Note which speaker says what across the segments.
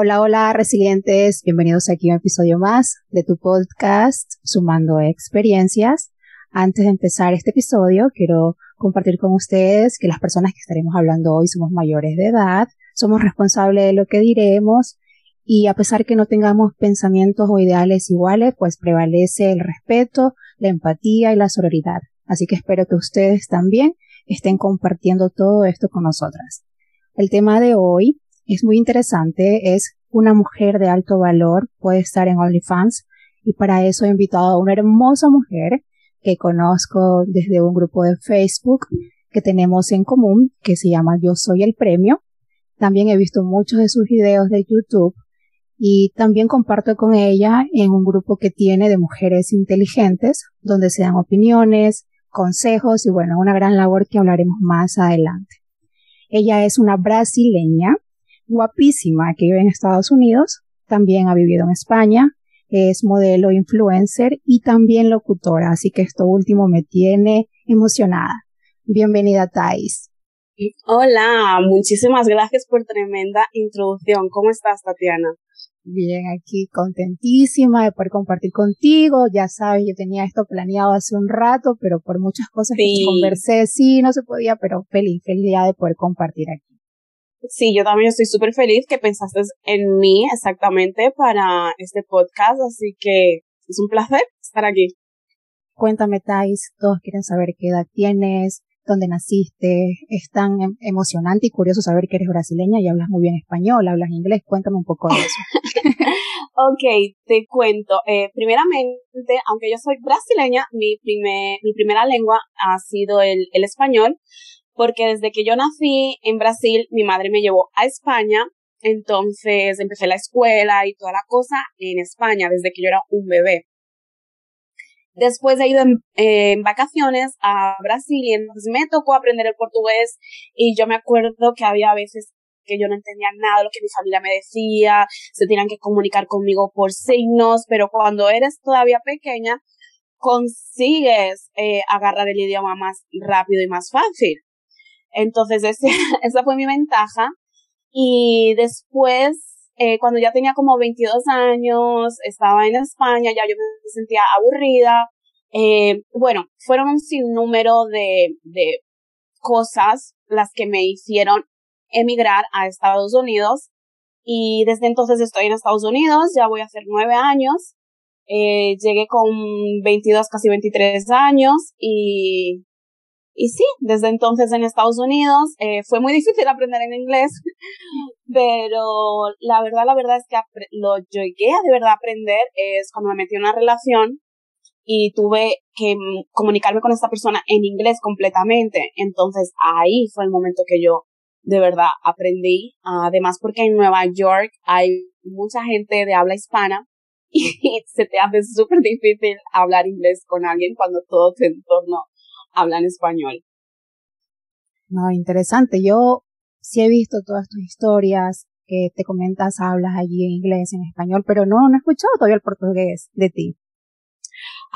Speaker 1: Hola, hola, resilientes. Bienvenidos aquí a un episodio más de tu podcast Sumando Experiencias. Antes de empezar este episodio, quiero compartir con ustedes que las personas que estaremos hablando hoy somos mayores de edad, somos responsables de lo que diremos y a pesar que no tengamos pensamientos o ideales iguales, pues prevalece el respeto, la empatía y la sororidad. Así que espero que ustedes también estén compartiendo todo esto con nosotras. El tema de hoy es muy interesante, es una mujer de alto valor puede estar en OnlyFans y para eso he invitado a una hermosa mujer que conozco desde un grupo de Facebook que tenemos en común que se llama Yo Soy el Premio. También he visto muchos de sus videos de YouTube y también comparto con ella en un grupo que tiene de mujeres inteligentes donde se dan opiniones, consejos y bueno, una gran labor que hablaremos más adelante. Ella es una brasileña guapísima que vive en Estados Unidos, también ha vivido en España, es modelo influencer y también locutora, así que esto último me tiene emocionada. Bienvenida, Thais.
Speaker 2: Hola, muchísimas gracias por tremenda introducción. ¿Cómo estás, Tatiana?
Speaker 1: Bien, aquí contentísima de poder compartir contigo. Ya sabes, yo tenía esto planeado hace un rato, pero por muchas cosas que conversé, sí, no se podía, pero feliz, feliz día de poder compartir aquí.
Speaker 2: Sí, yo también estoy súper feliz que pensaste en mí exactamente para este podcast, así que es un placer estar aquí.
Speaker 1: Cuéntame, Thais, todos quieren saber qué edad tienes, dónde naciste, es tan em, emocionante y curioso saber que eres brasileña y hablas muy bien español, hablas inglés, cuéntame un poco de eso.
Speaker 2: ok, te cuento. Eh, primeramente, aunque yo soy brasileña, mi, primer, mi primera lengua ha sido el, el español, porque desde que yo nací en Brasil, mi madre me llevó a España, entonces empecé la escuela y toda la cosa en España desde que yo era un bebé. Después he ido en, vacaciones a Brasil y entonces me tocó aprender el portugués y yo me acuerdo que había veces que yo no entendía nada de lo que mi familia me decía, se tenían que comunicar conmigo por signos, pero cuando eres todavía pequeña, consigues eh, agarrar el idioma más rápido y más fácil. Entonces, ese, esa fue mi ventaja. Y después, eh, cuando ya tenía como 22 años, estaba en España, ya yo me sentía aburrida. Eh, bueno, fueron un sinnúmero de, de cosas las que me hicieron emigrar a Estados Unidos. Y desde entonces estoy en Estados Unidos, ya voy a hacer nueve años. Eh, llegué con 22, casi 23 años y y sí, desde entonces en Estados Unidos eh, fue muy difícil aprender en inglés, pero la verdad, la verdad es que lo llegué a de verdad aprender es cuando me metí en una relación y tuve que comunicarme con esta persona en inglés completamente. Entonces ahí fue el momento que yo de verdad aprendí. Además porque en Nueva York hay mucha gente de habla hispana y se te hace súper difícil hablar inglés con alguien cuando todo tu entorno hablan español.
Speaker 1: No, interesante. Yo sí he visto todas tus historias que te comentas, hablas allí en inglés, en español, pero no, no he escuchado todavía el portugués de ti.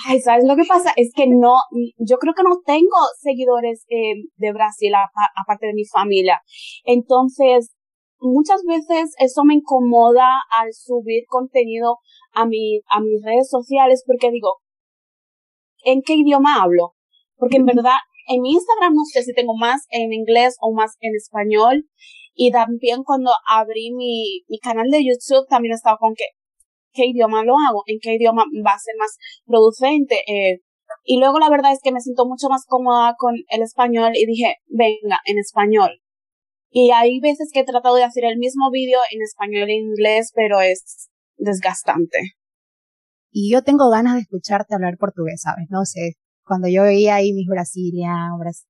Speaker 2: Ay, ¿sabes lo que pasa? Es que no, yo creo que no tengo seguidores eh, de Brasil aparte de mi familia. Entonces, muchas veces eso me incomoda al subir contenido a mi, a mis redes sociales porque digo, ¿en qué idioma hablo? Porque en verdad, en mi Instagram no sé si tengo más en inglés o más en español. Y también cuando abrí mi, mi canal de YouTube también estaba con que, qué idioma lo hago, en qué idioma va a ser más producente. Eh, y luego la verdad es que me siento mucho más cómoda con el español y dije, venga, en español. Y hay veces que he tratado de hacer el mismo vídeo en español e inglés, pero es desgastante.
Speaker 1: Y yo tengo ganas de escucharte hablar portugués, ¿sabes? No sé, cuando yo veía ahí mis Brasilia,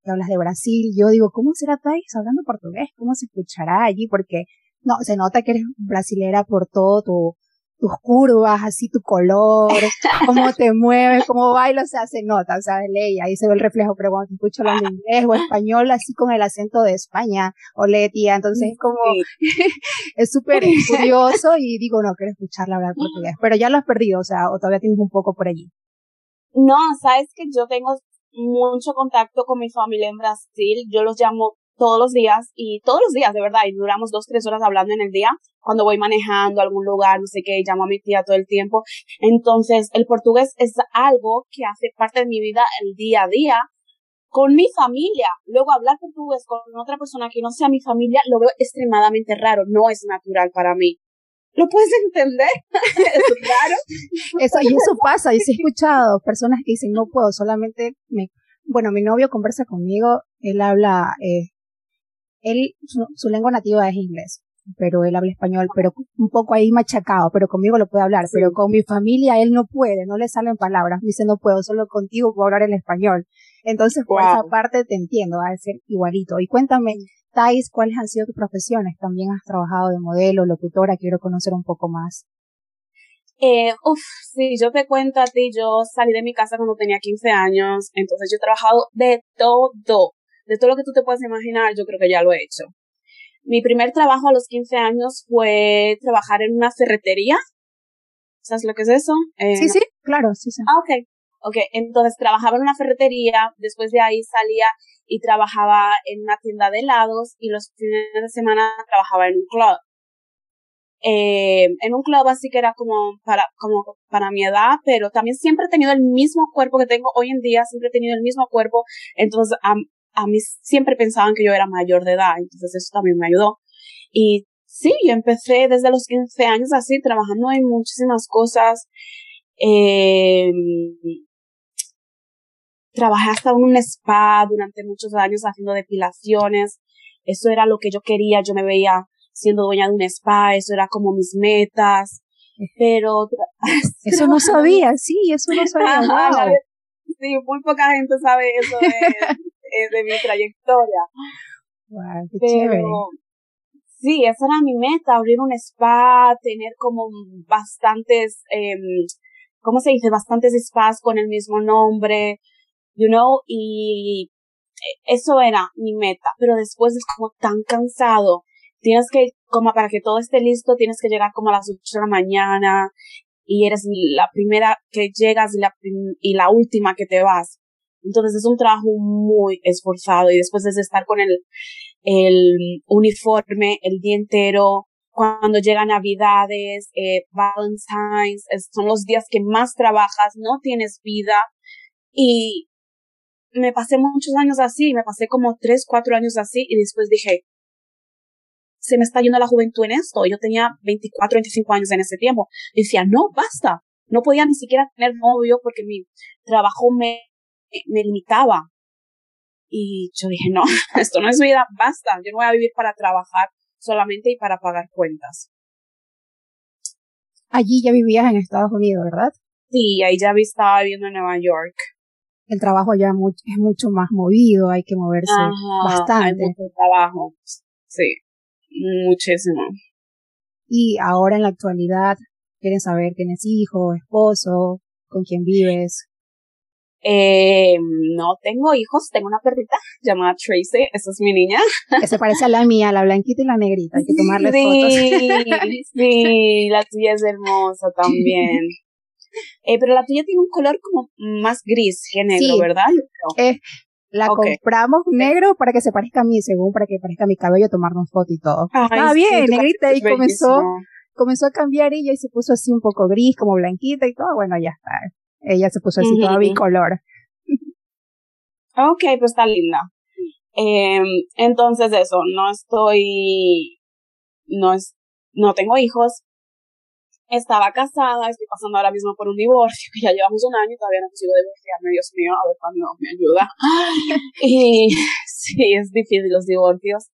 Speaker 1: que hablas de Brasil, yo digo, ¿cómo será Thais hablando portugués? ¿Cómo se escuchará allí? Porque no, se nota que eres brasilera por todo tu, tus curvas, así tu color, cómo te mueves, cómo bailas, o sea, se nota, o sea, de ley, ahí se ve el reflejo, pero cuando te escucho hablando inglés o español, así con el acento de España, o tía, entonces es como, es súper curioso y digo, no, quiero escucharla hablar portugués, pero ya lo has perdido, o sea, o todavía tienes un poco por allí.
Speaker 2: No, sabes que yo tengo mucho contacto con mi familia en Brasil. Yo los llamo todos los días y todos los días, de verdad, y duramos dos, tres horas hablando en el día cuando voy manejando a algún lugar, no sé qué, llamo a mi tía todo el tiempo. Entonces, el portugués es algo que hace parte de mi vida el día a día con mi familia. Luego hablar portugués con otra persona que no sea mi familia lo veo extremadamente raro, no es natural para mí. ¿Lo puedes entender? ¿Es
Speaker 1: raro? Eso, y eso pasa, y he escuchado personas que dicen, no puedo, solamente me... Bueno, mi novio conversa conmigo, él habla, eh, él, su, lengua nativa es inglés, pero él habla español, pero un poco ahí machacado, pero conmigo lo puede hablar, pero con mi familia él no puede, no le salen palabras, dice no puedo, solo contigo puedo hablar en español. Entonces, por esa parte te entiendo, va a ser igualito. Y cuéntame, Thais, ¿cuáles han sido tus profesiones? También has trabajado de modelo, locutora, quiero conocer un poco más.
Speaker 2: Eh, uf, sí, yo te cuento a ti, yo salí de mi casa cuando tenía 15 años, entonces yo he trabajado de todo, de todo lo que tú te puedes imaginar, yo creo que ya lo he hecho. Mi primer trabajo a los 15 años fue trabajar en una ferretería. ¿Sabes lo que es eso?
Speaker 1: Eh, sí, sí, claro, sí, sí.
Speaker 2: Ah, ok. Ok, entonces trabajaba en una ferretería, después de ahí salía y trabajaba en una tienda de helados y los fines de semana trabajaba en un club. Eh, en un club así que era como para, como para mi edad, pero también siempre he tenido el mismo cuerpo que tengo hoy en día, siempre he tenido el mismo cuerpo, entonces a, a mí siempre pensaban que yo era mayor de edad, entonces eso también me ayudó. Y sí, yo empecé desde los 15 años así, trabajando en muchísimas cosas. Eh, trabajé hasta en un spa durante muchos años haciendo depilaciones. Eso era lo que yo quería. Yo me veía siendo dueña de un spa. Eso era como mis metas. Pero
Speaker 1: eso no sabía, sí, eso no sabía.
Speaker 2: Sí, muy poca gente sabe eso de, de mi trayectoria.
Speaker 1: Wow, qué chévere.
Speaker 2: Sí, esa era mi meta, abrir un spa, tener como bastantes, eh, ¿cómo se dice? Bastantes spas con el mismo nombre, you know, y eso era mi meta, pero después es como tan cansado. Tienes que, como para que todo esté listo, tienes que llegar como a las 8 de la mañana y eres la primera que llegas y la, y la última que te vas. Entonces es un trabajo muy esforzado y después es estar con el, el uniforme el día entero, cuando llegan navidades, eh, Valentine's, son los días que más trabajas, no tienes vida y me pasé muchos años así, me pasé como tres, cuatro años así y después dije, se me está yendo la juventud en esto. Yo tenía 24, 25 años en ese tiempo. Y decía, no, basta. No podía ni siquiera tener novio porque mi trabajo me, me limitaba. Y yo dije, no, esto no es vida, basta. Yo no voy a vivir para trabajar solamente y para pagar cuentas.
Speaker 1: Allí ya vivías en Estados Unidos, ¿verdad?
Speaker 2: Sí, ahí ya estaba viviendo en Nueva York
Speaker 1: el trabajo ya es mucho más movido, hay que moverse bastante.
Speaker 2: Hay mucho trabajo, sí, muchísimo.
Speaker 1: Y ahora en la actualidad, quieren saber, ¿tienes hijo, esposo, con quién vives?
Speaker 2: Eh, no tengo hijos, tengo una perrita llamada Tracy, esa es mi niña.
Speaker 1: Que se parece a la mía, la blanquita y la negrita, hay que tomarle fotos.
Speaker 2: Sí, la tuya es hermosa también. Eh, pero la tuya tiene un color como más gris que negro, ¿verdad?
Speaker 1: Eh, la compramos negro para que se parezca a mí, según para que parezca a mi cabello, tomarnos foto y todo. ah, bien, negrita, y comenzó, comenzó a cambiar ella y se puso así un poco gris, como blanquita y todo. Bueno, ya está. Ella se puso así toda bicolor.
Speaker 2: Ok, pues está linda. Eh, entonces eso, no estoy, no es, no tengo hijos, estaba casada, estoy pasando ahora mismo por un divorcio, que ya llevamos un año y todavía no consigo divorciarme, Dios mío, a ver cuándo me ayuda. y sí, es difícil los divorcios.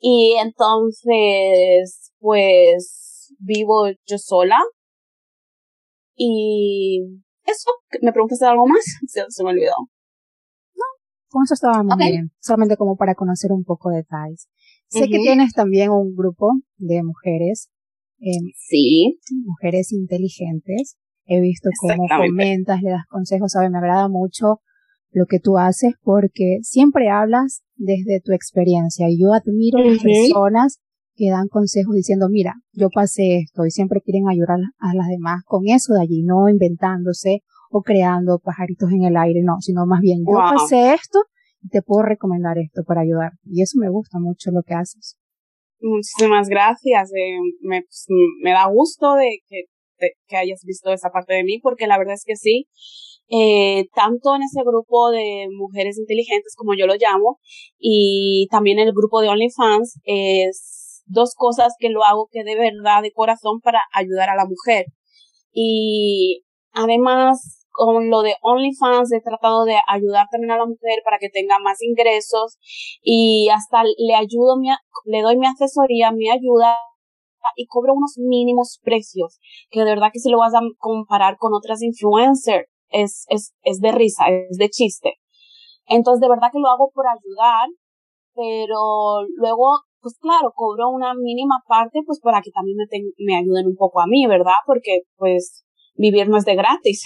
Speaker 2: Y entonces, pues, vivo yo sola. Y eso, ¿me preguntaste algo más? Se, me olvidó.
Speaker 1: No, con eso estaba muy bien. Solamente como para conocer un poco de Thais. Sé que tienes también un grupo de mujeres
Speaker 2: sí.
Speaker 1: Mujeres inteligentes. He visto cómo comentas, le das consejos, sabe, me agrada mucho lo que tú haces porque siempre hablas desde tu experiencia y yo admiro a las personas que dan consejos diciendo, mira, yo pasé esto y siempre quieren ayudar a las demás con eso de allí, no inventándose o creando pajaritos en el aire, no, sino más bien yo pasé esto te puedo recomendar esto para ayudar. Y eso me gusta mucho lo que haces.
Speaker 2: Muchísimas gracias. Eh, me, pues, me, da gusto de que, que hayas visto esa parte de mí, porque la verdad es que sí. Eh, tanto en ese grupo de mujeres inteligentes, como yo lo llamo, y también el grupo de OnlyFans, es dos cosas que lo hago que de verdad, de corazón, para ayudar a la mujer. Y además, con lo de OnlyFans he tratado de ayudar también a la mujer para que tenga más ingresos y hasta le ayudo, le doy mi asesoría, mi ayuda y cobro unos mínimos precios que de verdad que si lo vas a comparar con otras influencers es, es, es de risa, es de chiste. Entonces de verdad que lo hago por ayudar, pero luego pues claro, cobro una mínima parte pues para que también me, me ayuden un poco a mí, ¿verdad? Porque pues vivir no es de gratis.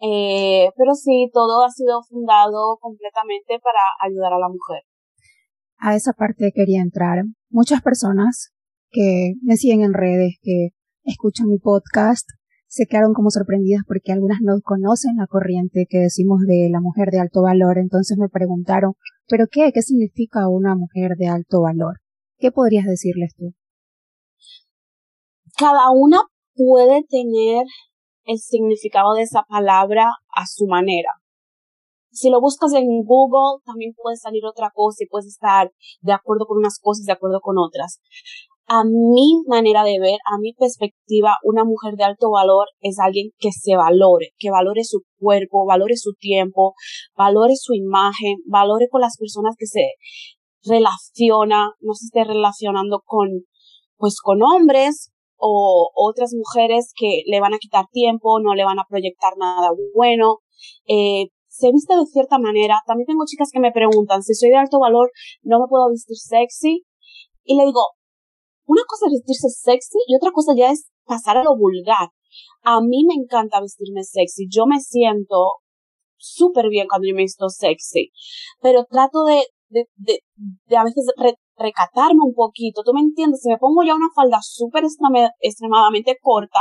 Speaker 2: Eh, pero sí, todo ha sido fundado completamente para ayudar a la mujer.
Speaker 1: A esa parte quería entrar. Muchas personas que me siguen en redes, que escuchan mi podcast, se quedaron como sorprendidas porque algunas no conocen la corriente que decimos de la mujer de alto valor. Entonces me preguntaron, ¿pero qué? ¿Qué significa una mujer de alto valor? ¿Qué podrías decirles tú?
Speaker 2: Cada una puede tener el significado de esa palabra a su manera. Si lo buscas en Google, también puede salir otra cosa y puedes estar de acuerdo con unas cosas, de acuerdo con otras. A mi manera de ver, a mi perspectiva, una mujer de alto valor es alguien que se valore, que valore su cuerpo, valore su tiempo, valore su imagen, valore con las personas que se relaciona, no se esté relacionando con, pues con hombres, o otras mujeres que le van a quitar tiempo, no le van a proyectar nada bueno, eh, se viste de cierta manera. También tengo chicas que me preguntan si soy de alto valor, no me puedo vestir sexy. Y le digo, una cosa es vestirse sexy y otra cosa ya es pasar a lo vulgar. A mí me encanta vestirme sexy. Yo me siento súper bien cuando yo me visto sexy. Pero trato de, de, de, a veces recatarme un poquito, ¿tú me entiendes? Si me pongo ya una falda súper extremadamente corta,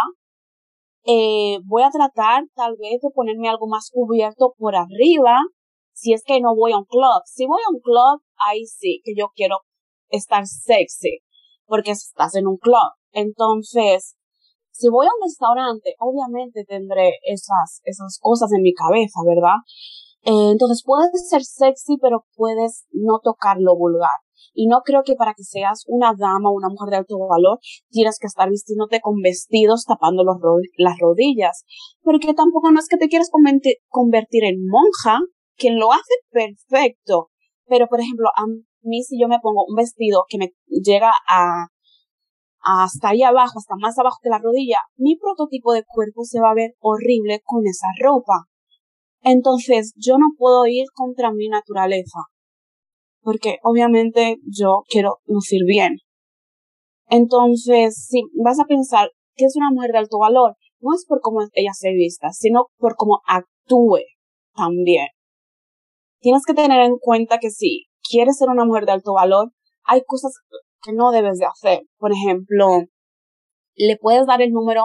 Speaker 2: eh, voy a tratar tal vez de ponerme algo más cubierto por arriba, si es que no voy a un club. Si voy a un club, ahí sí que yo quiero estar sexy, porque estás en un club. Entonces, si voy a un restaurante, obviamente tendré esas, esas cosas en mi cabeza, ¿verdad? Eh, entonces puedes ser sexy, pero puedes no tocar lo vulgar. Y no creo que para que seas una dama o una mujer de alto valor tienes que estar vistiéndote con vestidos tapando los las rodillas. Porque tampoco no es que te quieras convertir en monja, quien lo hace perfecto. Pero, por ejemplo, a mí si yo me pongo un vestido que me llega a hasta ahí abajo, hasta más abajo que la rodilla, mi prototipo de cuerpo se va a ver horrible con esa ropa. Entonces, yo no puedo ir contra mi naturaleza porque obviamente yo quiero lucir bien. Entonces, si vas a pensar que es una mujer de alto valor, no es por cómo ella se vista, sino por cómo actúe también. Tienes que tener en cuenta que si quieres ser una mujer de alto valor, hay cosas que no debes de hacer. Por ejemplo, le puedes dar el número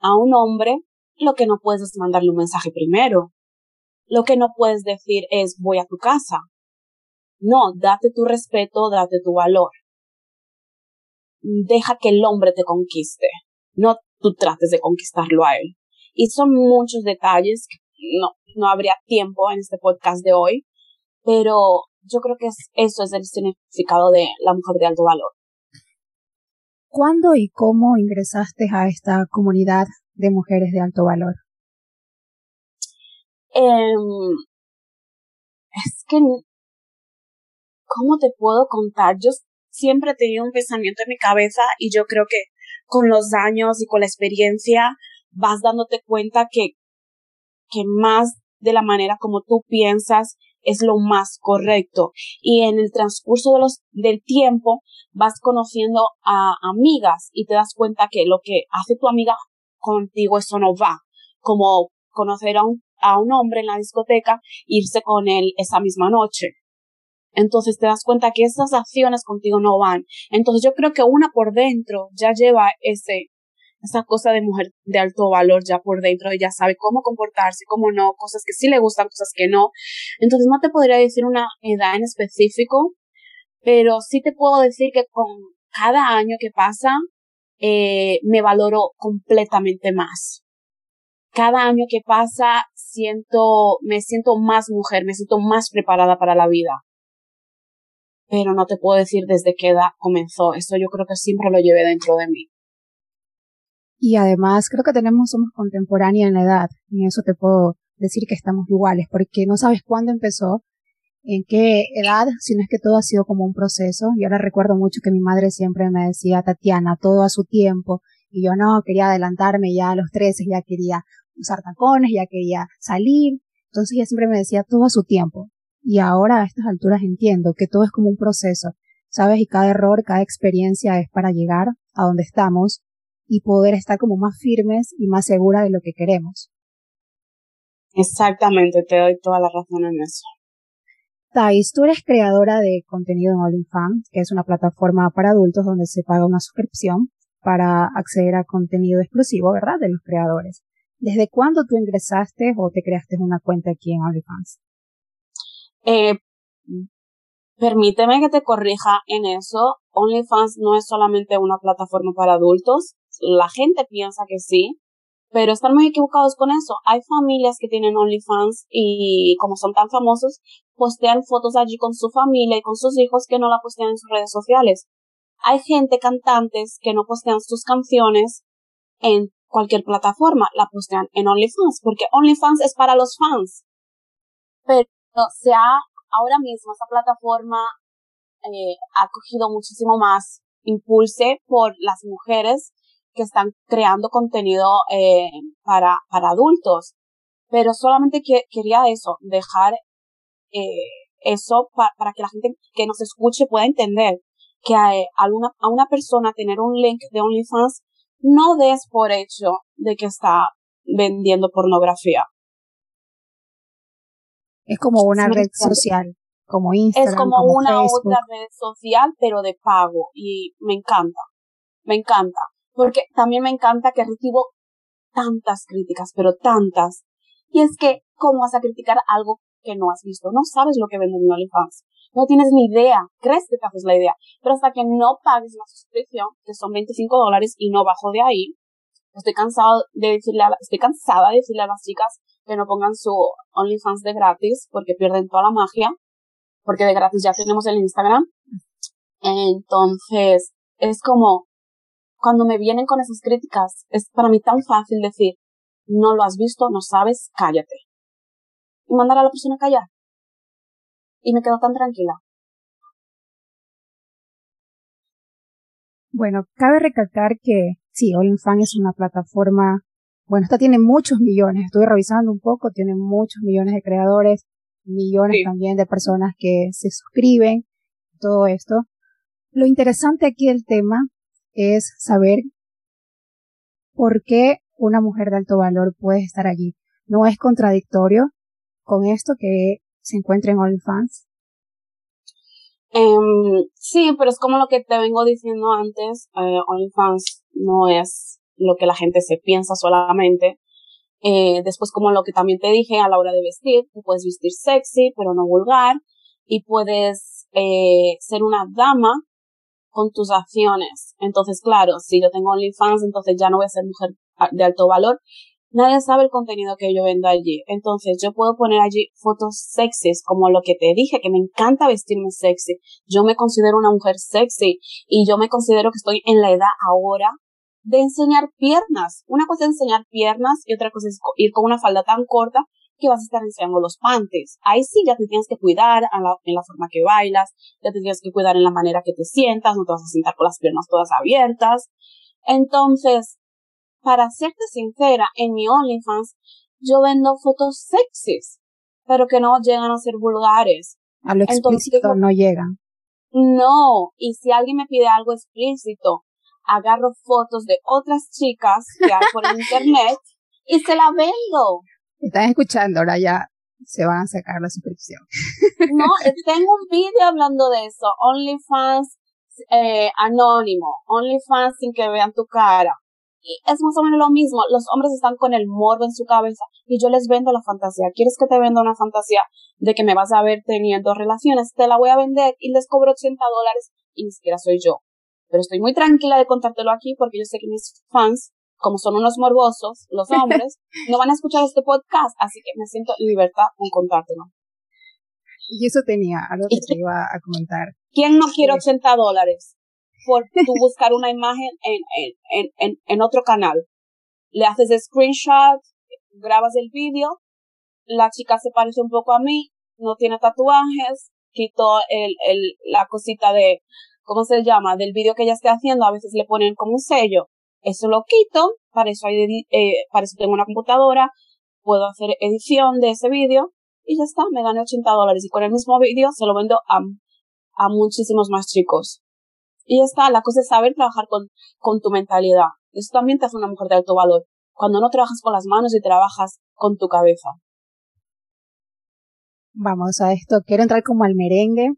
Speaker 2: a un hombre, lo que no puedes es mandarle un mensaje primero. Lo que no puedes decir es voy a tu casa. No, date tu respeto, date tu valor. Deja que el hombre te conquiste. No tú trates de conquistarlo a él. Y son muchos detalles que no, no habría tiempo en este podcast de hoy, pero yo creo que eso es el significado de la mujer de alto valor.
Speaker 1: ¿Cuándo y cómo ingresaste a esta comunidad de mujeres de alto valor?
Speaker 2: Em, es que ¿cómo te puedo contar? Yo siempre he tenido un pensamiento en mi cabeza y yo creo que con los años y con la experiencia vas dándote cuenta que, que más de la manera como tú piensas es lo más correcto. Y en el transcurso de los, del tiempo vas conociendo a amigas y te das cuenta que lo que hace tu amiga contigo eso no va. Como conocer a un, a un hombre en la discoteca, irse con él esa misma noche. Entonces te das cuenta que esas acciones contigo no van. Entonces yo creo que una por dentro ya lleva ese, esa cosa de mujer de alto valor ya por dentro, ella sabe cómo comportarse, cómo no, cosas que sí le gustan, cosas que no. Entonces no te podría decir una edad en específico, pero sí te puedo decir que con cada año que pasa, eh, me valoro completamente más. Cada año que pasa, siento, me siento más mujer, me siento más preparada para la vida. Pero no te puedo decir desde qué edad comenzó. Eso yo creo que siempre lo llevé dentro de mí.
Speaker 1: Y además creo que tenemos, somos contemporáneas en la edad. En eso te puedo decir que estamos iguales, porque no sabes cuándo empezó, en qué edad, sino es que todo ha sido como un proceso. Y ahora recuerdo mucho que mi madre siempre me decía, Tatiana, todo a su tiempo. Y yo no, quería adelantarme ya a los 13, ya quería usar tacones, ya quería salir. Entonces ella siempre me decía todo a su tiempo. Y ahora a estas alturas entiendo que todo es como un proceso, ¿sabes? Y cada error, cada experiencia es para llegar a donde estamos y poder estar como más firmes y más segura de lo que queremos.
Speaker 2: Exactamente, te doy toda la razón en eso.
Speaker 1: Thais, tú eres creadora de contenido en OnlyFans, que es una plataforma para adultos donde se paga una suscripción para acceder a contenido exclusivo, ¿verdad? De los creadores. ¿Desde cuándo tú ingresaste o te creaste una cuenta aquí en OnlyFans?
Speaker 2: Eh, permíteme que te corrija en eso. OnlyFans no es solamente una plataforma para adultos. La gente piensa que sí, pero están muy equivocados con eso. Hay familias que tienen OnlyFans y como son tan famosos, postean fotos allí con su familia y con sus hijos que no la postean en sus redes sociales. Hay gente, cantantes, que no postean sus canciones en cualquier plataforma, la postean en OnlyFans, porque OnlyFans es para los fans. Pero se ha, ahora mismo esa plataforma eh, ha cogido muchísimo más impulse por las mujeres que están creando contenido eh, para, para adultos. Pero solamente que, quería eso, dejar eh, eso para que la gente que nos escuche pueda entender que a, a, una, a una persona tener un link de OnlyFans no des por hecho de que está vendiendo pornografía.
Speaker 1: Es como una red social, como Instagram.
Speaker 2: Es como, una otra red social, pero de pago. Y me encanta. Me encanta. Porque también me encanta que recibo tantas críticas, pero tantas. Y es que, ¿cómo vas a criticar algo que no has visto? No sabes lo que vende mi OnlyFans. No tienes ni idea. Crees que te haces la idea. Pero hasta que no pagues la suscripción, que son 25 dólares y no bajo de ahí, estoy cansado de decirle a estoy cansada de decirle a las chicas que no pongan su OnlyFans de gratis porque pierden toda la magia. Porque de gratis ya tenemos el Instagram. Entonces, es como, cuando me vienen con esas críticas, es para mí tan fácil decir, no lo has visto, no sabes, cállate. Y mandar a la persona a callar y me quedo tan tranquila.
Speaker 1: Bueno, cabe recalcar que sí, OnlyFans es una plataforma, bueno, esta tiene muchos millones, estuve revisando un poco, tiene muchos millones de creadores, millones también de personas que se suscriben, todo esto. Lo interesante aquí del tema es saber por qué una mujer de alto valor puede estar allí. No es contradictorio con esto que se encuentra en OnlyFans?
Speaker 2: Um, sí, pero es como lo que te vengo diciendo antes, eh, OnlyFans no es lo que la gente se piensa solamente. Eh, después, como lo que también te dije a la hora de vestir, tú puedes vestir sexy, pero no vulgar, y puedes eh, ser una dama con tus acciones. Entonces, claro, si yo tengo OnlyFans, entonces ya no voy a ser mujer de alto valor, Nadie sabe el contenido que yo vendo allí. Entonces yo puedo poner allí fotos sexys, como lo que te dije, que me encanta vestirme sexy. Yo me considero una mujer sexy y yo me considero que estoy en la edad ahora de enseñar piernas. Una cosa es enseñar piernas y otra cosa es ir con una falda tan corta que vas a estar enseñando los panties. Ahí sí ya te tienes que cuidar en la, en la forma que bailas, ya te tienes que cuidar en la manera que te sientas, no te vas a sentar con las piernas todas abiertas. Entonces, para serte sincera, en mi OnlyFans yo vendo fotos sexys, pero que no llegan a ser vulgares.
Speaker 1: A lo explícito no llegan.
Speaker 2: No, y si alguien me pide algo explícito, agarro fotos de otras chicas que hay por internet y se la vendo.
Speaker 1: Están escuchando, ahora ya se van a sacar la suscripción.
Speaker 2: No, tengo un vídeo hablando de eso. OnlyFans eh, anónimo, OnlyFans sin que vean tu cara. Y es más o menos lo mismo, los hombres están con el morbo en su cabeza y yo les vendo la fantasía. ¿Quieres que te venda una fantasía de que me vas a ver teniendo relaciones? Te la voy a vender y les cobro 80 dólares y ni siquiera soy yo. Pero estoy muy tranquila de contártelo aquí porque yo sé que mis fans, como son unos morbosos, los hombres, no van a escuchar este podcast, así que me siento en libertad en contártelo.
Speaker 1: Y eso tenía algo que te iba a comentar.
Speaker 2: ¿Quién no quiere 80 dólares? Por tú buscar una imagen en, en, en, en otro canal. Le haces screenshot, grabas el vídeo, la chica se parece un poco a mí, no tiene tatuajes, quito el, el, la cosita de, ¿cómo se llama? Del vídeo que ella esté haciendo, a veces le ponen como un sello. Eso lo quito, para eso hay, eh, para eso tengo una computadora, puedo hacer edición de ese vídeo y ya está, me gané 80 dólares y con el mismo vídeo se lo vendo a, a muchísimos más chicos. Y ya está, la cosa es saber trabajar con, con tu mentalidad. Eso también te hace una mujer de alto valor. Cuando no trabajas con las manos y trabajas con tu cabeza.
Speaker 1: Vamos a esto. Quiero entrar como al merengue,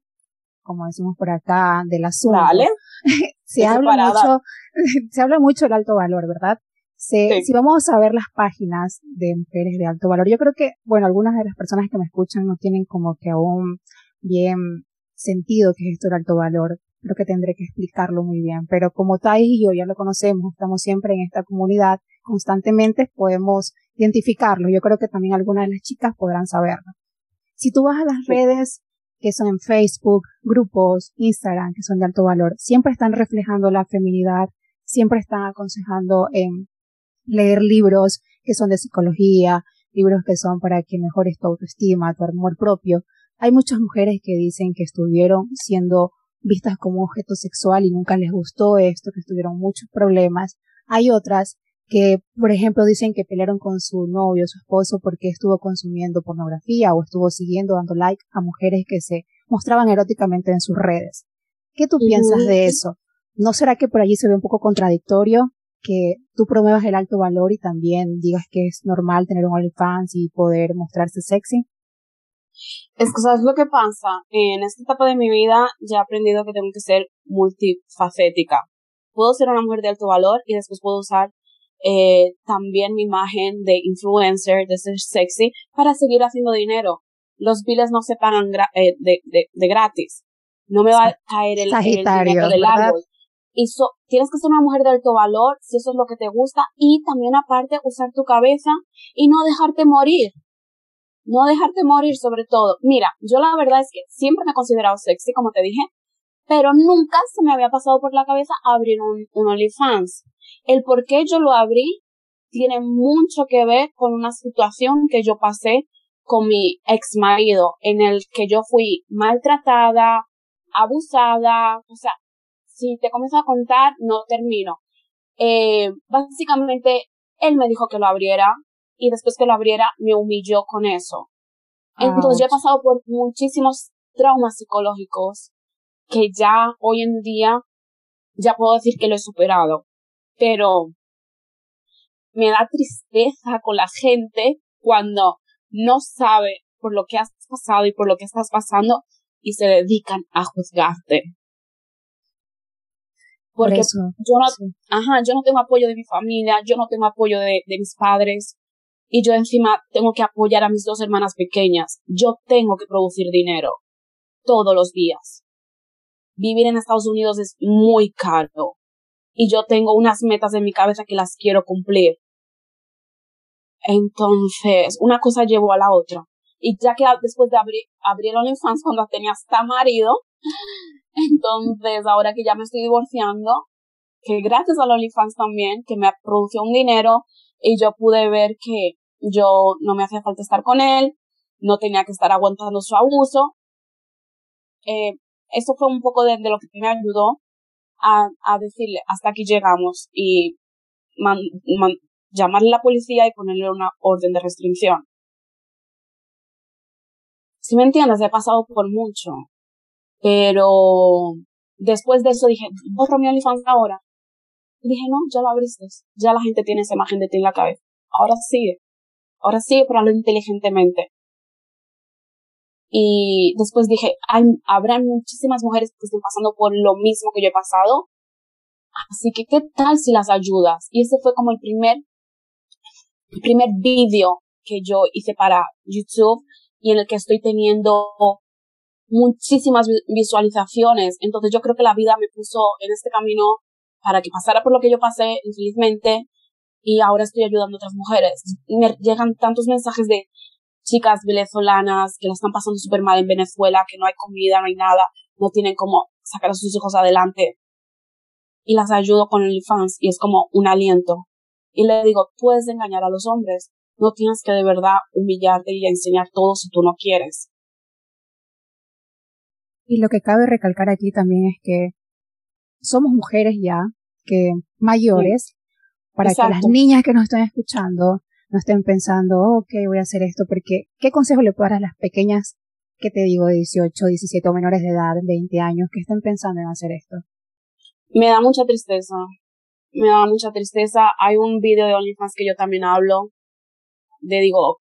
Speaker 1: como decimos por acá, del asunto.
Speaker 2: Vale.
Speaker 1: se habla mucho, se habla mucho del alto valor, ¿verdad? Si vamos a ver las páginas de mujeres de alto valor, yo creo que, bueno, algunas de las personas que me escuchan no tienen como que aún bien sentido que es esto del alto valor creo que tendré que explicarlo muy bien, pero como Tai y yo ya lo conocemos, estamos siempre en esta comunidad, constantemente podemos identificarlo. Yo creo que también algunas de las chicas podrán saberlo. Si tú vas a las redes que son en Facebook, grupos, Instagram, que son de alto valor, siempre están reflejando la feminidad, siempre están aconsejando en leer libros que son de psicología, libros que son para que mejores tu autoestima, tu amor propio. Hay muchas mujeres que dicen que estuvieron siendo vistas como objeto sexual y nunca les gustó esto, que tuvieron muchos problemas. Hay otras que, por ejemplo, dicen que pelearon con su novio, su esposo, porque estuvo consumiendo pornografía o estuvo siguiendo, dando like a mujeres que se mostraban eróticamente en sus redes. ¿Qué tú piensas de eso? ¿No será que por allí se ve un poco contradictorio que tú promuevas el alto valor y también digas que es normal tener un OnlyFans y poder mostrarse sexy?
Speaker 2: Es que, ¿sabes lo que pasa? En esta etapa de mi vida ya he aprendido que tengo que ser multifacética. Puedo ser una mujer de alto valor y después puedo usar eh, también mi imagen de influencer, de ser sexy, para seguir haciendo dinero. Los biles no se pagan eh, de, de, de, gratis. No me va a caer el, el dinero del árbol. Y so, tienes que ser una mujer de alto valor, si eso es lo que te gusta, y también aparte usar tu cabeza y no dejarte morir no dejarte morir sobre todo. Mira, yo la verdad es que siempre me he considerado sexy, como te dije, pero nunca se me había pasado por la cabeza abrir un, un OnlyFans. El por qué yo lo abrí tiene mucho que ver con una situación que yo pasé con mi ex marido, en el que yo fui maltratada, abusada, o sea, si te comienzo a contar, no termino. Eh, básicamente, él me dijo que lo abriera, y después que lo abriera me humilló con eso. Entonces yo he pasado por muchísimos traumas psicológicos que ya hoy en día ya puedo decir que lo he superado. Pero me da tristeza con la gente cuando no sabe por lo que has pasado y por lo que estás pasando y se dedican a juzgarte. Porque yo no, ajá, yo no tengo apoyo de mi familia, yo no tengo apoyo de, de mis padres, y yo encima tengo que apoyar a mis dos hermanas pequeñas. Yo tengo que producir dinero todos los días. Vivir en Estados Unidos es muy caro y yo tengo unas metas en mi cabeza que las quiero cumplir. Entonces, una cosa llevó a la otra. Y ya que después de abrir, abrir OnlyFans cuando tenía hasta marido, entonces ahora que ya me estoy divorciando, que gracias a OnlyFans también, que me produjo un dinero y yo pude ver que yo no me hacía falta estar con él, no tenía que estar aguantando su abuso. Eh, eso fue un poco de, lo que me ayudó a, decirle, hasta aquí llegamos y llamarle a la policía y ponerle una orden de restricción. Si me entiendes, he pasado por mucho. Pero después de eso dije, borro mi OnlyFans ahora. Y dije, no, ya lo abriste. Ya la gente tiene esa imagen de ti en la cabeza. Ahora sigue. Ahora sí, pero inteligentemente. Y después dije, hay, habrá muchísimas mujeres que estén pasando por lo mismo que yo he pasado. Así que, ¿qué tal si las ayudas? Y ese fue como el primer, el primer vídeo que yo hice para YouTube y en el que estoy teniendo muchísimas visualizaciones. Entonces yo creo que la vida me puso en este camino para que pasara por lo que yo pasé, infelizmente, y ahora estoy ayudando a otras mujeres. Me llegan tantos mensajes de chicas venezolanas que la están pasando súper mal en Venezuela, que no hay comida, no hay nada, no tienen cómo sacar a sus hijos adelante. Y las ayudo con OnlyFans y es como un aliento. Y le digo, puedes engañar a los hombres, no tienes que de verdad humillarte y enseñar todo si tú no quieres.
Speaker 1: Y lo que cabe recalcar aquí también es que somos mujeres ya, que mayores, para que las niñas que nos están escuchando no estén pensando, ok, voy a hacer esto, porque ¿qué consejo le puedo dar a las pequeñas, que te digo, de 18, 17 o menores de edad, 20 años, que estén pensando en hacer esto?
Speaker 2: Me da mucha tristeza, me da mucha tristeza. Hay un video de OnlyFans que yo también hablo, de digo,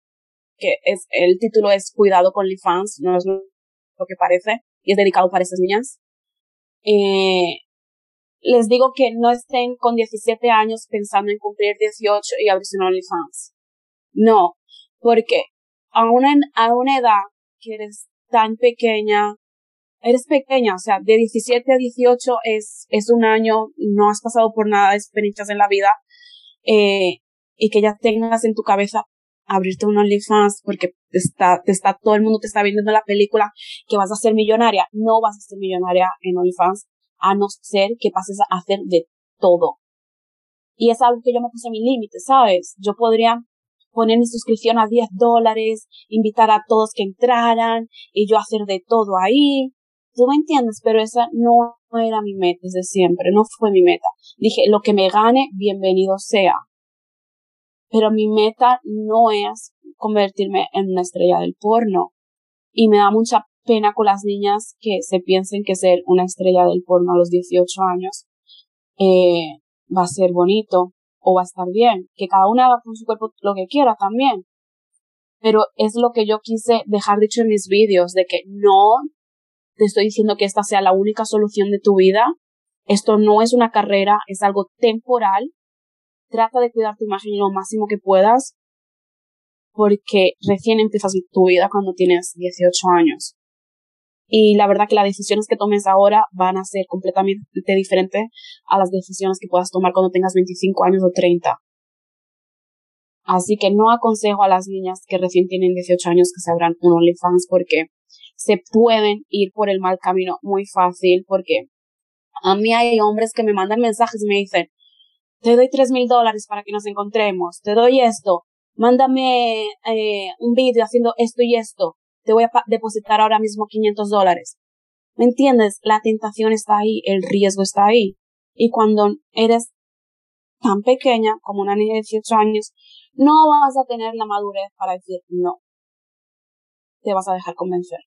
Speaker 2: que es, el título es Cuidado con OnlyFans, no es lo que parece, y es dedicado para esas niñas. Eh, les digo que no estén con 17 años pensando en cumplir 18 y abrirse un OnlyFans. No, porque a una, a una edad que eres tan pequeña, eres pequeña, o sea, de 17 a 18 es, es un año, no has pasado por nada de experiencias en la vida, eh, y que ya tengas en tu cabeza abrirte un OnlyFans porque te está, te está, todo el mundo te está viendo en la película que vas a ser millonaria. No vas a ser millonaria en OnlyFans a no ser que pases a hacer de todo. Y es algo que yo me puse mi límite, ¿sabes? Yo podría poner mi suscripción a 10 dólares, invitar a todos que entraran y yo hacer de todo ahí. Tú me entiendes, pero esa no era mi meta desde siempre, no fue mi meta. Dije, lo que me gane, bienvenido sea. Pero mi meta no es convertirme en una estrella del porno. Y me da mucha pena con las niñas que se piensen que ser una estrella del porno a los 18 años eh, va a ser bonito o va a estar bien, que cada una haga con su cuerpo lo que quiera también. Pero es lo que yo quise dejar dicho en mis vídeos, de que no te estoy diciendo que esta sea la única solución de tu vida. Esto no es una carrera, es algo temporal. Trata de cuidar tu imagen lo máximo que puedas, porque recién empiezas tu vida cuando tienes 18 años. Y la verdad que las decisiones que tomes ahora van a ser completamente diferentes a las decisiones que puedas tomar cuando tengas 25 años o 30. Así que no aconsejo a las niñas que recién tienen 18 años que se abran un OnlyFans porque se pueden ir por el mal camino muy fácil porque a mí hay hombres que me mandan mensajes y me dicen, te doy tres mil dólares para que nos encontremos, te doy esto, mándame eh, un vídeo haciendo esto y esto te voy a depositar ahora mismo 500 dólares. ¿Me entiendes? La tentación está ahí, el riesgo está ahí. Y cuando eres tan pequeña como una niña de 18 años, no vas a tener la madurez para decir no. Te vas a dejar convencer.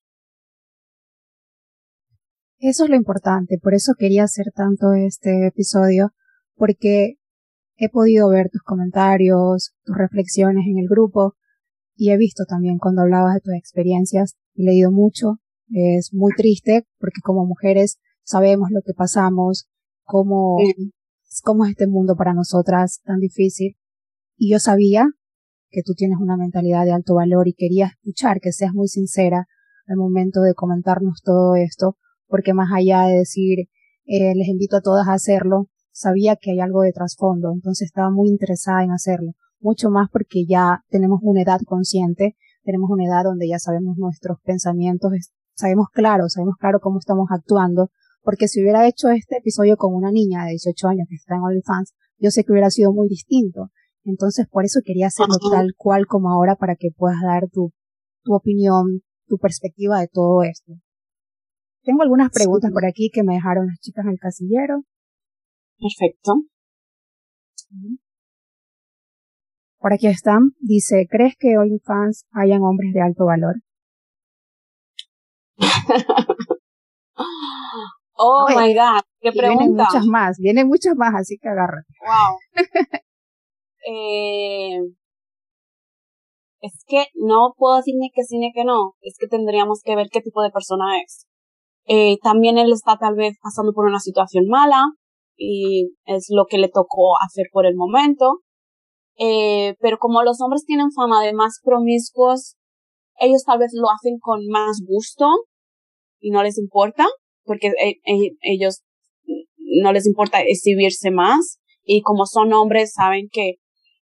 Speaker 1: Eso es lo importante, por eso quería hacer tanto este episodio, porque he podido ver tus comentarios, tus reflexiones en el grupo, y he visto también cuando hablabas de tus experiencias, he leído mucho, es muy triste porque como mujeres sabemos lo que pasamos, cómo, cómo es este mundo para nosotras tan difícil. Y yo sabía que tú tienes una mentalidad de alto valor y quería escuchar que seas muy sincera al momento de comentarnos todo esto, porque más allá de decir, eh, les invito a todas a hacerlo, sabía que hay algo de trasfondo, entonces estaba muy interesada en hacerlo mucho más porque ya tenemos una edad consciente, tenemos una edad donde ya sabemos nuestros pensamientos, sabemos claro, sabemos claro cómo estamos actuando, porque si hubiera hecho este episodio con una niña de 18 años que está en OnlyFans, yo sé que hubiera sido muy distinto. Entonces, por eso quería hacerlo tal cual como ahora para que puedas dar tu, tu opinión, tu perspectiva de todo esto. Tengo algunas preguntas por aquí que me dejaron las chicas en el casillero.
Speaker 2: Perfecto.
Speaker 1: Por aquí están. Dice, ¿crees que hoy en fans hayan hombres de alto valor?
Speaker 2: oh my god, qué pregunta.
Speaker 1: Vienen muchas más, vienen muchas más, así que agárrate.
Speaker 2: Wow. eh, es que no puedo decir ni que sí ni que no, es que tendríamos que ver qué tipo de persona es. Eh, también él está tal vez pasando por una situación mala, y es lo que le tocó hacer por el momento. Eh, pero como los hombres tienen fama de más promiscuos, ellos tal vez lo hacen con más gusto y no les importa, porque eh, eh, ellos no les importa exhibirse más y como son hombres saben que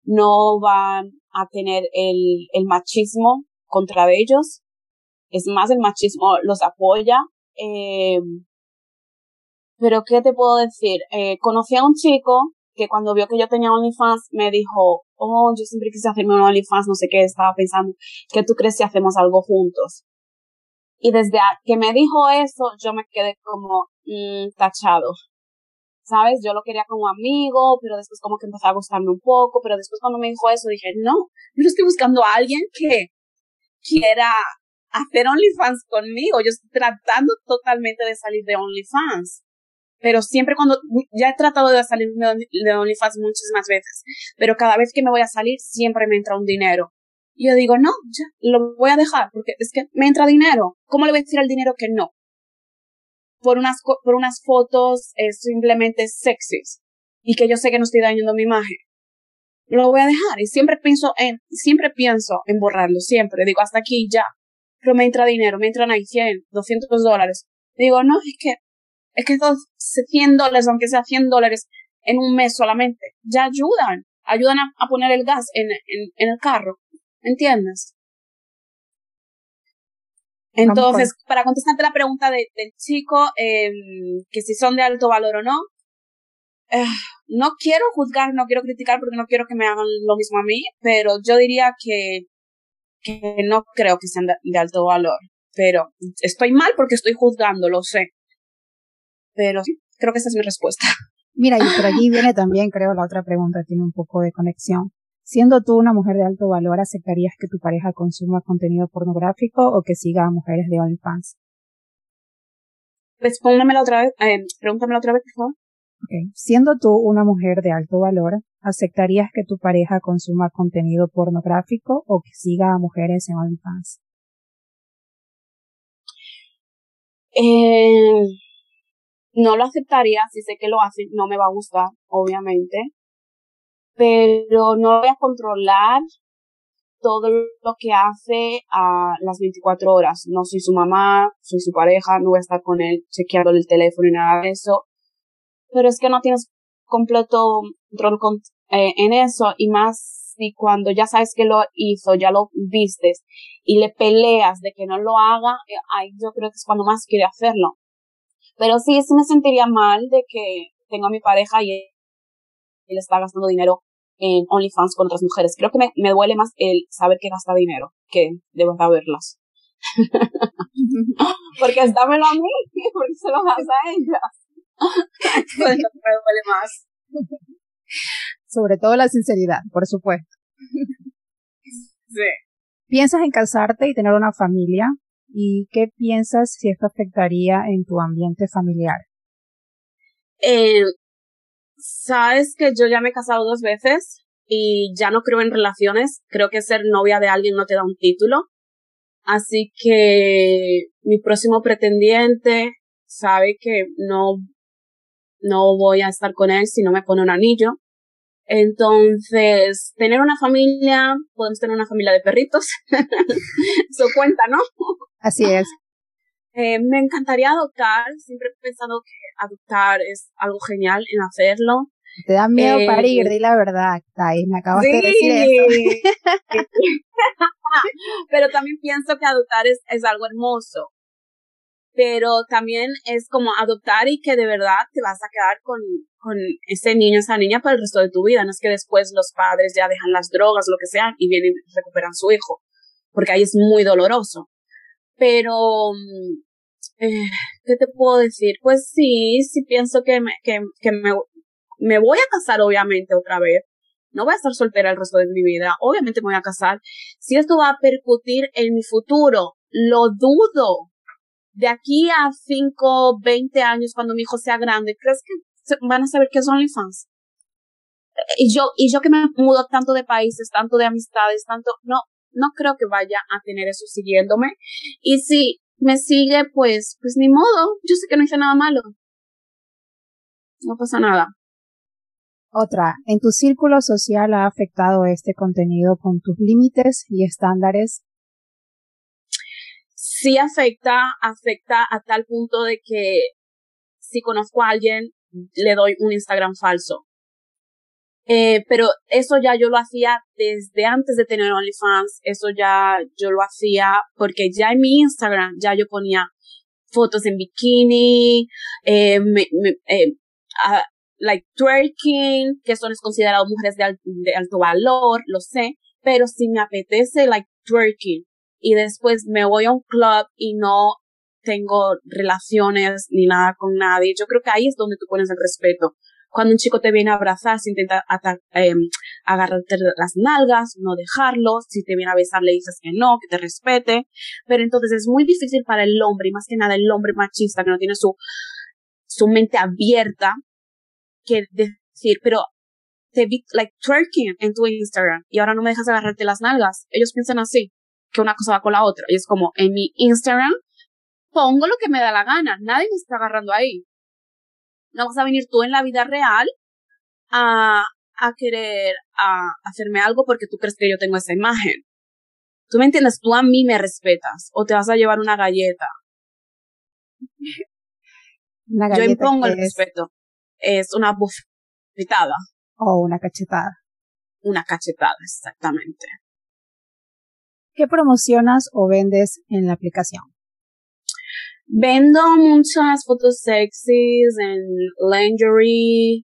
Speaker 2: no van a tener el, el machismo contra ellos. Es más, el machismo los apoya. Eh, pero, ¿qué te puedo decir? Eh, conocí a un chico que cuando vio que yo tenía OnlyFans me dijo, oh, yo siempre quise hacerme un OnlyFans, no sé qué, estaba pensando, ¿qué tú crees si hacemos algo juntos? Y desde que me dijo eso, yo me quedé como mm, tachado. ¿Sabes? Yo lo quería como amigo, pero después como que empezó a gustarme un poco, pero después cuando me dijo eso dije, no, yo no estoy buscando a alguien que quiera hacer OnlyFans conmigo, yo estoy tratando totalmente de salir de OnlyFans. Pero siempre cuando, ya he tratado de salir de OnlyFans muchísimas veces, pero cada vez que me voy a salir siempre me entra un dinero. Y yo digo, no, ya, lo voy a dejar, porque es que me entra dinero. ¿Cómo le voy a decir al dinero que no? Por unas, por unas fotos eh, simplemente sexys y que yo sé que no estoy dañando mi imagen. Lo voy a dejar y siempre pienso en, siempre pienso en borrarlo, siempre. Digo, hasta aquí ya. Pero me entra dinero, me entran ahí 100, 200 dólares. Digo, no, es que, es que esos 100 dólares, aunque sea 100 dólares en un mes solamente, ya ayudan. Ayudan a, poner el gas en, en, en el carro. ¿Entiendes? Entonces, para contestarte la pregunta del chico, eh, que si son de alto valor o no, eh, no quiero juzgar, no quiero criticar porque no quiero que me hagan lo mismo a mí, pero yo diría que, que no creo que sean de, alto valor. Pero estoy mal porque estoy juzgando, lo sé. Pero sí, creo que esa es mi respuesta.
Speaker 1: Mira, y por allí viene también, creo, la otra pregunta, tiene un poco de conexión. Siendo tú una mujer de alto valor, ¿aceptarías que tu pareja consuma contenido pornográfico o que siga a mujeres de OnlyFans?
Speaker 2: Respóndamela otra vez, eh, pregúntamela otra vez, por favor.
Speaker 1: Okay. Siendo tú una mujer de alto valor, ¿aceptarías que tu pareja consuma contenido pornográfico o que siga a mujeres en OnlyFans?
Speaker 2: Eh, no lo aceptaría, si sé que lo hace, no me va a gustar, obviamente pero no voy a controlar todo lo que hace a las 24 horas. No soy su mamá, soy su pareja, no voy a estar con él chequeando el teléfono y nada de eso. Pero es que no tienes completo control eh, en eso y más si cuando ya sabes que lo hizo, ya lo vistes y le peleas de que no lo haga, eh, ahí yo creo que es cuando más quiere hacerlo. Pero sí, sí me sentiría mal de que tengo a mi pareja y él está gastando dinero en OnlyFans con otras mujeres. Creo que me, me duele más el saber que gasta dinero que de verdad verlas. porque dámelo a mí, porque se lo das a ellas. me duele más.
Speaker 1: Sobre todo la sinceridad, por supuesto.
Speaker 2: Sí.
Speaker 1: ¿Piensas en casarte y tener una familia? ¿Y qué piensas si esto afectaría en tu ambiente familiar?
Speaker 2: Eh, Sabes que yo ya me he casado dos veces y ya no creo en relaciones. Creo que ser novia de alguien no te da un título. Así que mi próximo pretendiente sabe que no, no voy a estar con él si no me pone un anillo. Entonces, tener una familia, podemos tener una familia de perritos. Eso cuenta, ¿no?
Speaker 1: Así es.
Speaker 2: Eh, me encantaría adoptar, siempre he pensado que adoptar es algo genial en hacerlo.
Speaker 1: Te da miedo eh, parir, di la verdad, Tai, me acabas de decir eso.
Speaker 2: Pero también pienso que adoptar es, es algo hermoso. Pero también es como adoptar y que de verdad te vas a quedar con, con ese niño, esa niña para el resto de tu vida. No es que después los padres ya dejan las drogas, lo que sea, y vienen y recuperan su hijo. Porque ahí es muy doloroso. Pero mm, eh, ¿qué te puedo decir? Pues sí, sí pienso que me, que, que me, me voy a casar obviamente otra vez. No voy a estar soltera el resto de mi vida. Obviamente me voy a casar. Si esto va a percutir en mi futuro, lo dudo. De aquí a 5, 20 años, cuando mi hijo sea grande, ¿crees que van a saber qué es OnlyFans? Y yo, y yo que me mudo tanto de países, tanto de amistades, tanto, no, no creo que vaya a tener eso siguiéndome. Y si me sigue, pues, pues ni modo. Yo sé que no hice nada malo. no pasa nada.
Speaker 1: Otra, ¿en tu círculo social ha afectado este contenido con tus límites y estándares?
Speaker 2: Sí afecta, afecta a tal punto de que si conozco a alguien, le doy un Instagram falso. Eh, pero eso ya yo lo hacía desde antes de tener OnlyFans, eso ya yo lo hacía porque ya en mi Instagram ya yo ponía fotos en bikini, eh, me, eh, like twerking, que son es mujeres de alto valor, lo sé, pero si me apetece like twerking y después me voy a un club y no tengo relaciones ni nada con nadie, yo creo que ahí es donde tú pones el respeto. Cuando un chico te viene a abrazar, si intenta eh, agarrarte las nalgas, no dejarlo. Si te viene a besar, le dices que no, que te respete. Pero entonces es muy difícil para el hombre, y más que nada el hombre machista que no tiene su, su mente abierta, que decir, pero te vi, like, twerking en tu Instagram y ahora no me dejas agarrarte las nalgas. Ellos piensan así, que una cosa va con la otra. Y es como, en mi Instagram pongo lo que me da la gana. Nadie me está agarrando ahí. No vas a venir tú en la vida real a, a querer a hacerme algo porque tú crees que yo tengo esa imagen. ¿Tú me entiendes? Tú a mí me respetas o te vas a llevar una galleta.
Speaker 1: Una galleta
Speaker 2: yo impongo el
Speaker 1: es-
Speaker 2: respeto. Es una bofetada,
Speaker 1: o una cachetada.
Speaker 2: una cachetada, exactamente.
Speaker 1: ¿Qué promocionas o vendes en la aplicación?
Speaker 2: Vendo muchas fotos sexys en lingerie,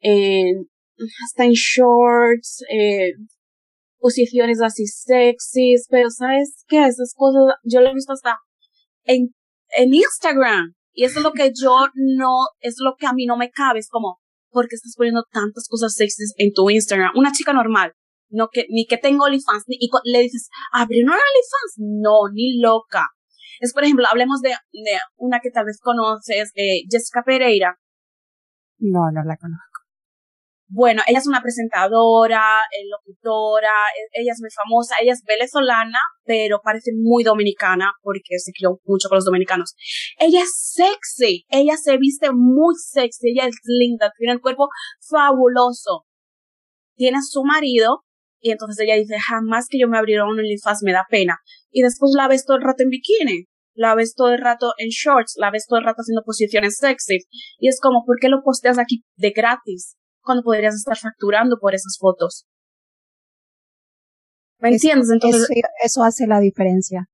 Speaker 2: en, hasta en shorts, eh, posiciones así sexys, pero ¿sabes qué? Esas cosas yo lo he visto hasta en, en Instagram. Y eso es lo que yo no, es lo que a mí no me cabe, es como, ¿por qué estás poniendo tantas cosas sexys en tu Instagram? Una chica normal, no que, ni que tengo OnlyFans, ni, y le dices, abre un OnlyFans. No, ni loca. Es, por ejemplo, hablemos de, de una que tal vez conoces, eh, Jessica Pereira.
Speaker 1: No, no la conozco.
Speaker 2: Bueno, ella es una presentadora, eh, locutora, eh, ella es muy famosa, ella es venezolana, pero parece muy dominicana porque se crió mucho con los dominicanos. Ella es sexy, ella se viste muy sexy, ella es linda, tiene el cuerpo fabuloso. Tiene a su marido y entonces ella dice, jamás que yo me abriera un OnlyFans me da pena. Y después la ves todo el rato en bikini, la ves todo el rato en shorts, la ves todo el rato haciendo posiciones sexy. Y es como, ¿por qué lo posteas aquí de gratis? cuando podrías estar facturando por esas fotos. ¿Me entiendes? Entonces,
Speaker 1: eso, eso hace la diferencia.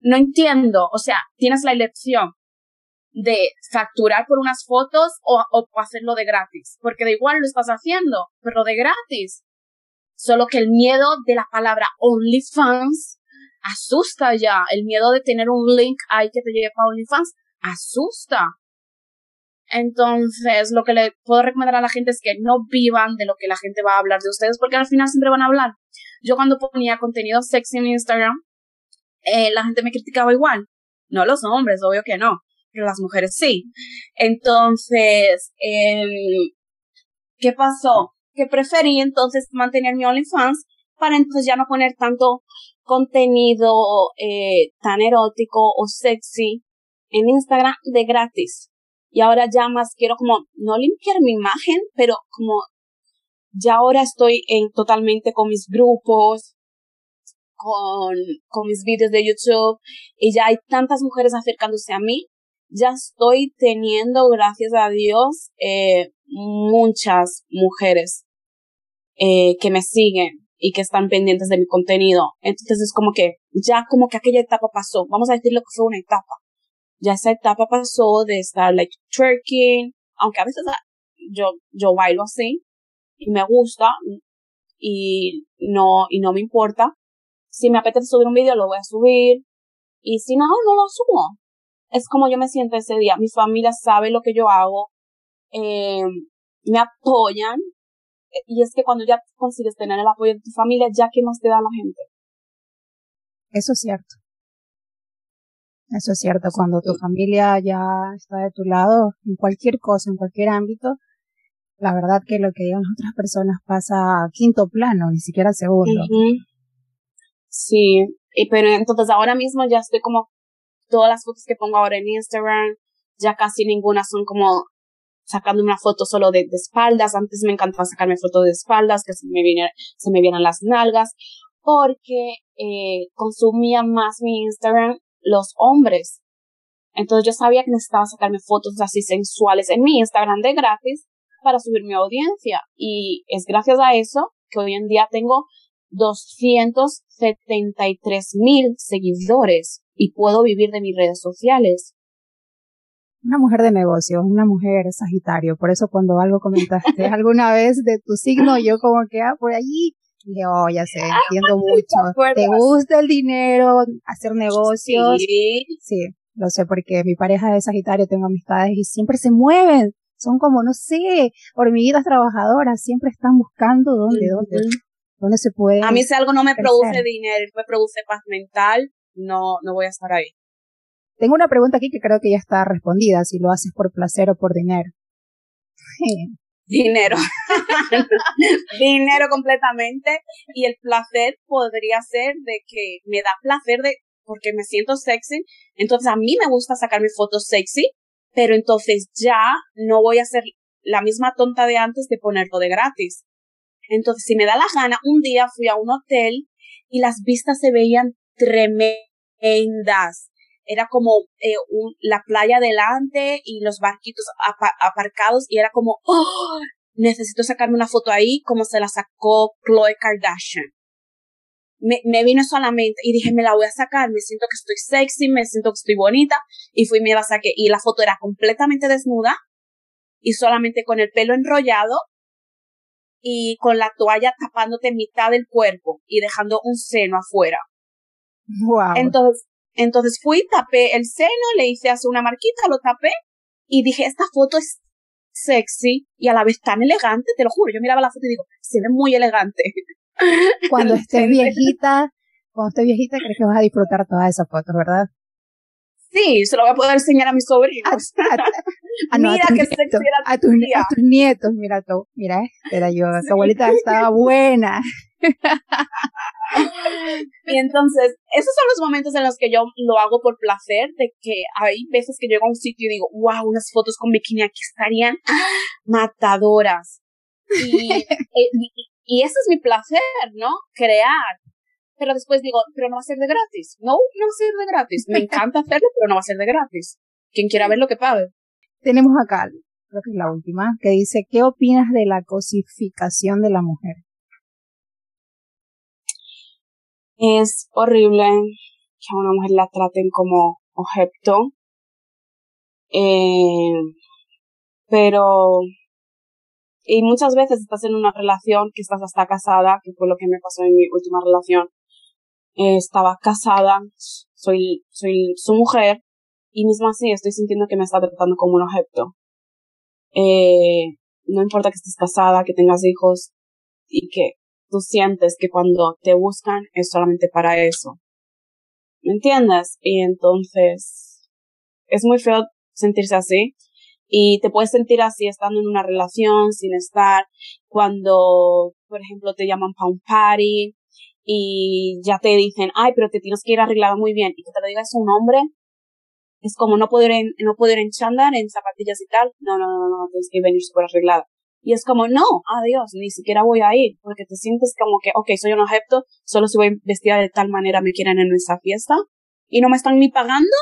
Speaker 2: no entiendo. O sea, tienes la elección de facturar por unas fotos o, o hacerlo de gratis. Porque de igual lo estás haciendo, pero de gratis. Solo que el miedo de la palabra OnlyFans asusta ya. El miedo de tener un link ahí que te lleve para OnlyFans asusta. Entonces, lo que le puedo recomendar a la gente es que no vivan de lo que la gente va a hablar de ustedes, porque al final siempre van a hablar. Yo cuando ponía contenido sexy en Instagram, eh, la gente me criticaba igual. No los hombres, obvio que no, pero las mujeres sí. Entonces, em, ¿qué pasó? Que preferí entonces mantener mi OnlyFans para entonces ya no poner tanto contenido eh, tan erótico o sexy en Instagram de gratis. Y ahora ya más quiero como no limpiar mi imagen, pero como ya ahora estoy en totalmente con mis grupos, con, con mis vídeos de YouTube y ya hay tantas mujeres acercándose a mí. Ya estoy teniendo, gracias a Dios, eh, muchas mujeres eh, que me siguen y que están pendientes de mi contenido. Entonces es como que ya como que aquella etapa pasó. Vamos a decir lo que fue una etapa. Ya esa etapa pasó de estar like twerking, aunque a veces ah, yo, yo bailo así y me gusta y no, y no me importa. Si me apetece subir un video, lo voy a subir. Y si no, no lo subo. Es como yo me siento ese día. Mi familia sabe lo que yo hago. Eh, me apoyan. Y es que cuando ya consigues tener el apoyo de tu familia, ya que más te da la gente.
Speaker 1: Eso es cierto. Eso es cierto. Cuando tu familia ya está de tu lado, en cualquier cosa, en cualquier ámbito, la verdad que lo que digan otras personas pasa a quinto plano, ni siquiera a segundo.
Speaker 2: Sí, y pero entonces ahora mismo ya estoy como todas las fotos que pongo ahora en Instagram, ya casi ninguna son como sacando una foto solo de, espaldas. Antes me encantaba sacarme fotos de espaldas, que se me, vieran, se me vieran las nalgas, porque eh, consumían más mi Instagram los hombres. Entonces yo sabía que necesitaba sacarme fotos así sensuales en mi Instagram de gratis para subir mi audiencia. Y es gracias a eso que hoy en día tengo 273 mil seguidores y puedo vivir de mis redes sociales.
Speaker 1: Una mujer de negocios, una mujer sagitario. Por eso cuando algo comentaste alguna vez de tu signo, yo como que, ah, por allí, dije, oh, ya sé, entiendo mucho. Te gusta el dinero, hacer negocios. Sí. Sí, lo sé porque mi pareja es sagitario, tengo amistades y siempre se mueven. Son como, no sé, hormiguitas trabajadoras, siempre están buscando dónde, dónde, dónde se puede.
Speaker 2: A mí si algo no me produce dinero, me produce paz mental, no, no voy a estar ahí.
Speaker 1: Tengo una pregunta aquí que creo que ya está respondida, si lo haces por placer o por dinero.
Speaker 2: dinero. dinero completamente. Y el placer podría ser de que me da placer de porque me siento sexy. Entonces a mí me gusta sacarme fotos sexy, pero entonces ya no voy a ser la misma tonta de antes de ponerlo de gratis. Entonces, si me da la gana, un día fui a un hotel y las vistas se veían tremendas era como eh, la playa delante y los barquitos aparcados y era como, oh, necesito sacarme una foto ahí como se la sacó Chloe Kardashian. Me, me vino solamente y dije, me la voy a sacar, me siento que estoy sexy, me siento que estoy bonita y fui me la saqué y la foto era completamente desnuda y solamente con el pelo enrollado y con la toalla tapándote mitad del cuerpo y dejando un seno afuera.
Speaker 1: Wow.
Speaker 2: Entonces, entonces fui, tapé el seno, le hice así una marquita, lo tapé y dije, esta foto es sexy y a la vez tan elegante, te lo juro. Yo miraba la foto y digo, se ve muy elegante.
Speaker 1: Cuando estés viejita, cuando estés viejita, crees que vas a disfrutar todas esas fotos, ¿verdad?
Speaker 2: Sí, se lo voy a poder enseñar a mis sobrinos.
Speaker 1: A, mira qué sexy era a, tus, a tus nietos, mira tú, mira, era yo, tu abuelita estaba buena.
Speaker 2: y entonces, esos son los momentos en los que yo lo hago por placer, de que hay veces que llego a un sitio y digo, wow, unas fotos con bikini aquí estarían matadoras. Eh, y, y, ese es mi placer, ¿no? Crear. Pero después digo, pero no va a ser de gratis. No, no va a ser de gratis. Me encanta hacerlo, pero no va a ser de gratis. Quien quiera ver lo que pague.
Speaker 1: Tenemos acá, creo que es la última, que dice, ¿qué opinas de la cosificación de la mujer?
Speaker 2: Es horrible que a una mujer la traten como objeto. Eh, pero, y muchas veces estás en una relación que estás hasta casada, que fue lo que me pasó en mi última relación. Eh, estaba casada, soy, soy su mujer, y mismo así estoy sintiendo que me está tratando como un objeto. Eh, no importa que estés casada, que tengas hijos, y que tú sientes que cuando te buscan es solamente para eso. ¿Me entiendes? Y entonces es muy feo sentirse así y te puedes sentir así estando en una relación sin estar cuando, por ejemplo, te llaman para un party y ya te dicen, ay, pero te tienes que ir arreglado muy bien y que te lo diga eso un hombre, es como no poder en, no poder en chándal, en zapatillas y tal, no, no, no, no, tienes que venir súper arreglada. Y es como, no, adiós, ni siquiera voy a ir, porque te sientes como que, ok, soy un objeto, solo si voy vestida de tal manera me quieren en esa fiesta, y no me están ni pagando.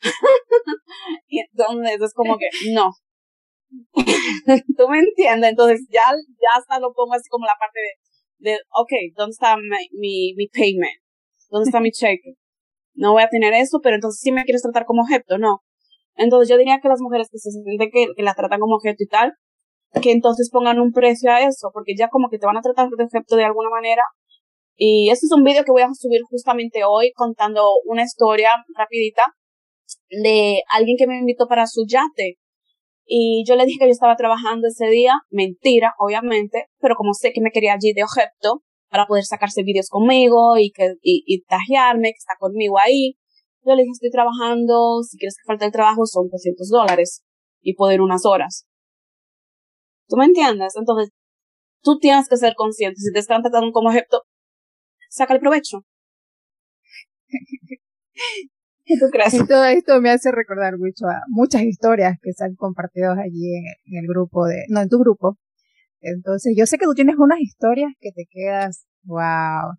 Speaker 2: y entonces es como que, no. ¿Tú me entiendes? Entonces ya, ya hasta lo pongo así como la parte de, de ok, ¿dónde está mi, mi, payment? ¿Dónde está mi cheque? No voy a tener eso, pero entonces sí me quieres tratar como objeto, no. Entonces yo diría que las mujeres que se sienten que, que la tratan como objeto y tal, que entonces pongan un precio a eso, porque ya como que te van a tratar de efecto de alguna manera. Y este es un vídeo que voy a subir justamente hoy contando una historia rapidita de alguien que me invitó para su yate. Y yo le dije que yo estaba trabajando ese día, mentira, obviamente, pero como sé que me quería allí de objeto para poder sacarse vídeos conmigo y que y, y tajearme, que está conmigo ahí, yo le dije estoy trabajando, si quieres que falte el trabajo son 200 dólares y poder unas horas. ¿Tú me entiendes? Entonces, tú tienes que ser consciente. Si te están tratando como objeto, saca el provecho. ¿Qué tú crees?
Speaker 1: todo esto me hace recordar mucho a muchas historias que se han compartido allí en, en el grupo de, no, en tu grupo. Entonces, yo sé que tú tienes unas historias que te quedas, wow.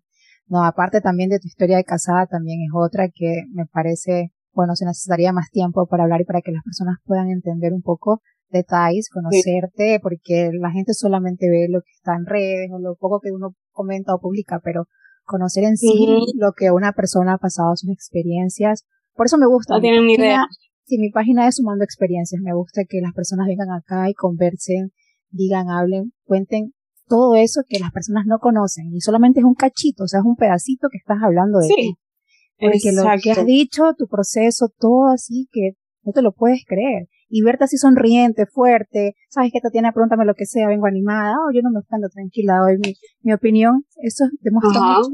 Speaker 1: No, aparte también de tu historia de casada, también es otra que me parece, bueno, se necesitaría más tiempo para hablar y para que las personas puedan entender un poco detalles, conocerte, porque la gente solamente ve lo que está en redes o lo poco que uno comenta o publica, pero conocer en sí lo que una persona ha pasado, sus experiencias. Por eso me gusta.
Speaker 2: No tienen ni idea.
Speaker 1: Sí, mi página es Sumando Experiencias. Me gusta que las personas vengan acá y conversen, digan, hablen, cuenten todo eso que las personas no conocen. Y solamente es un cachito, o sea, es un pedacito que estás hablando de ti. Porque lo que has dicho, tu proceso, todo así que no te lo puedes creer y verte así sonriente, fuerte, sabes que Tatiana, pregúntame lo que sea, vengo animada, oh, yo no me estando tranquila hoy, mi, mi opinión, eso demuestra mucho,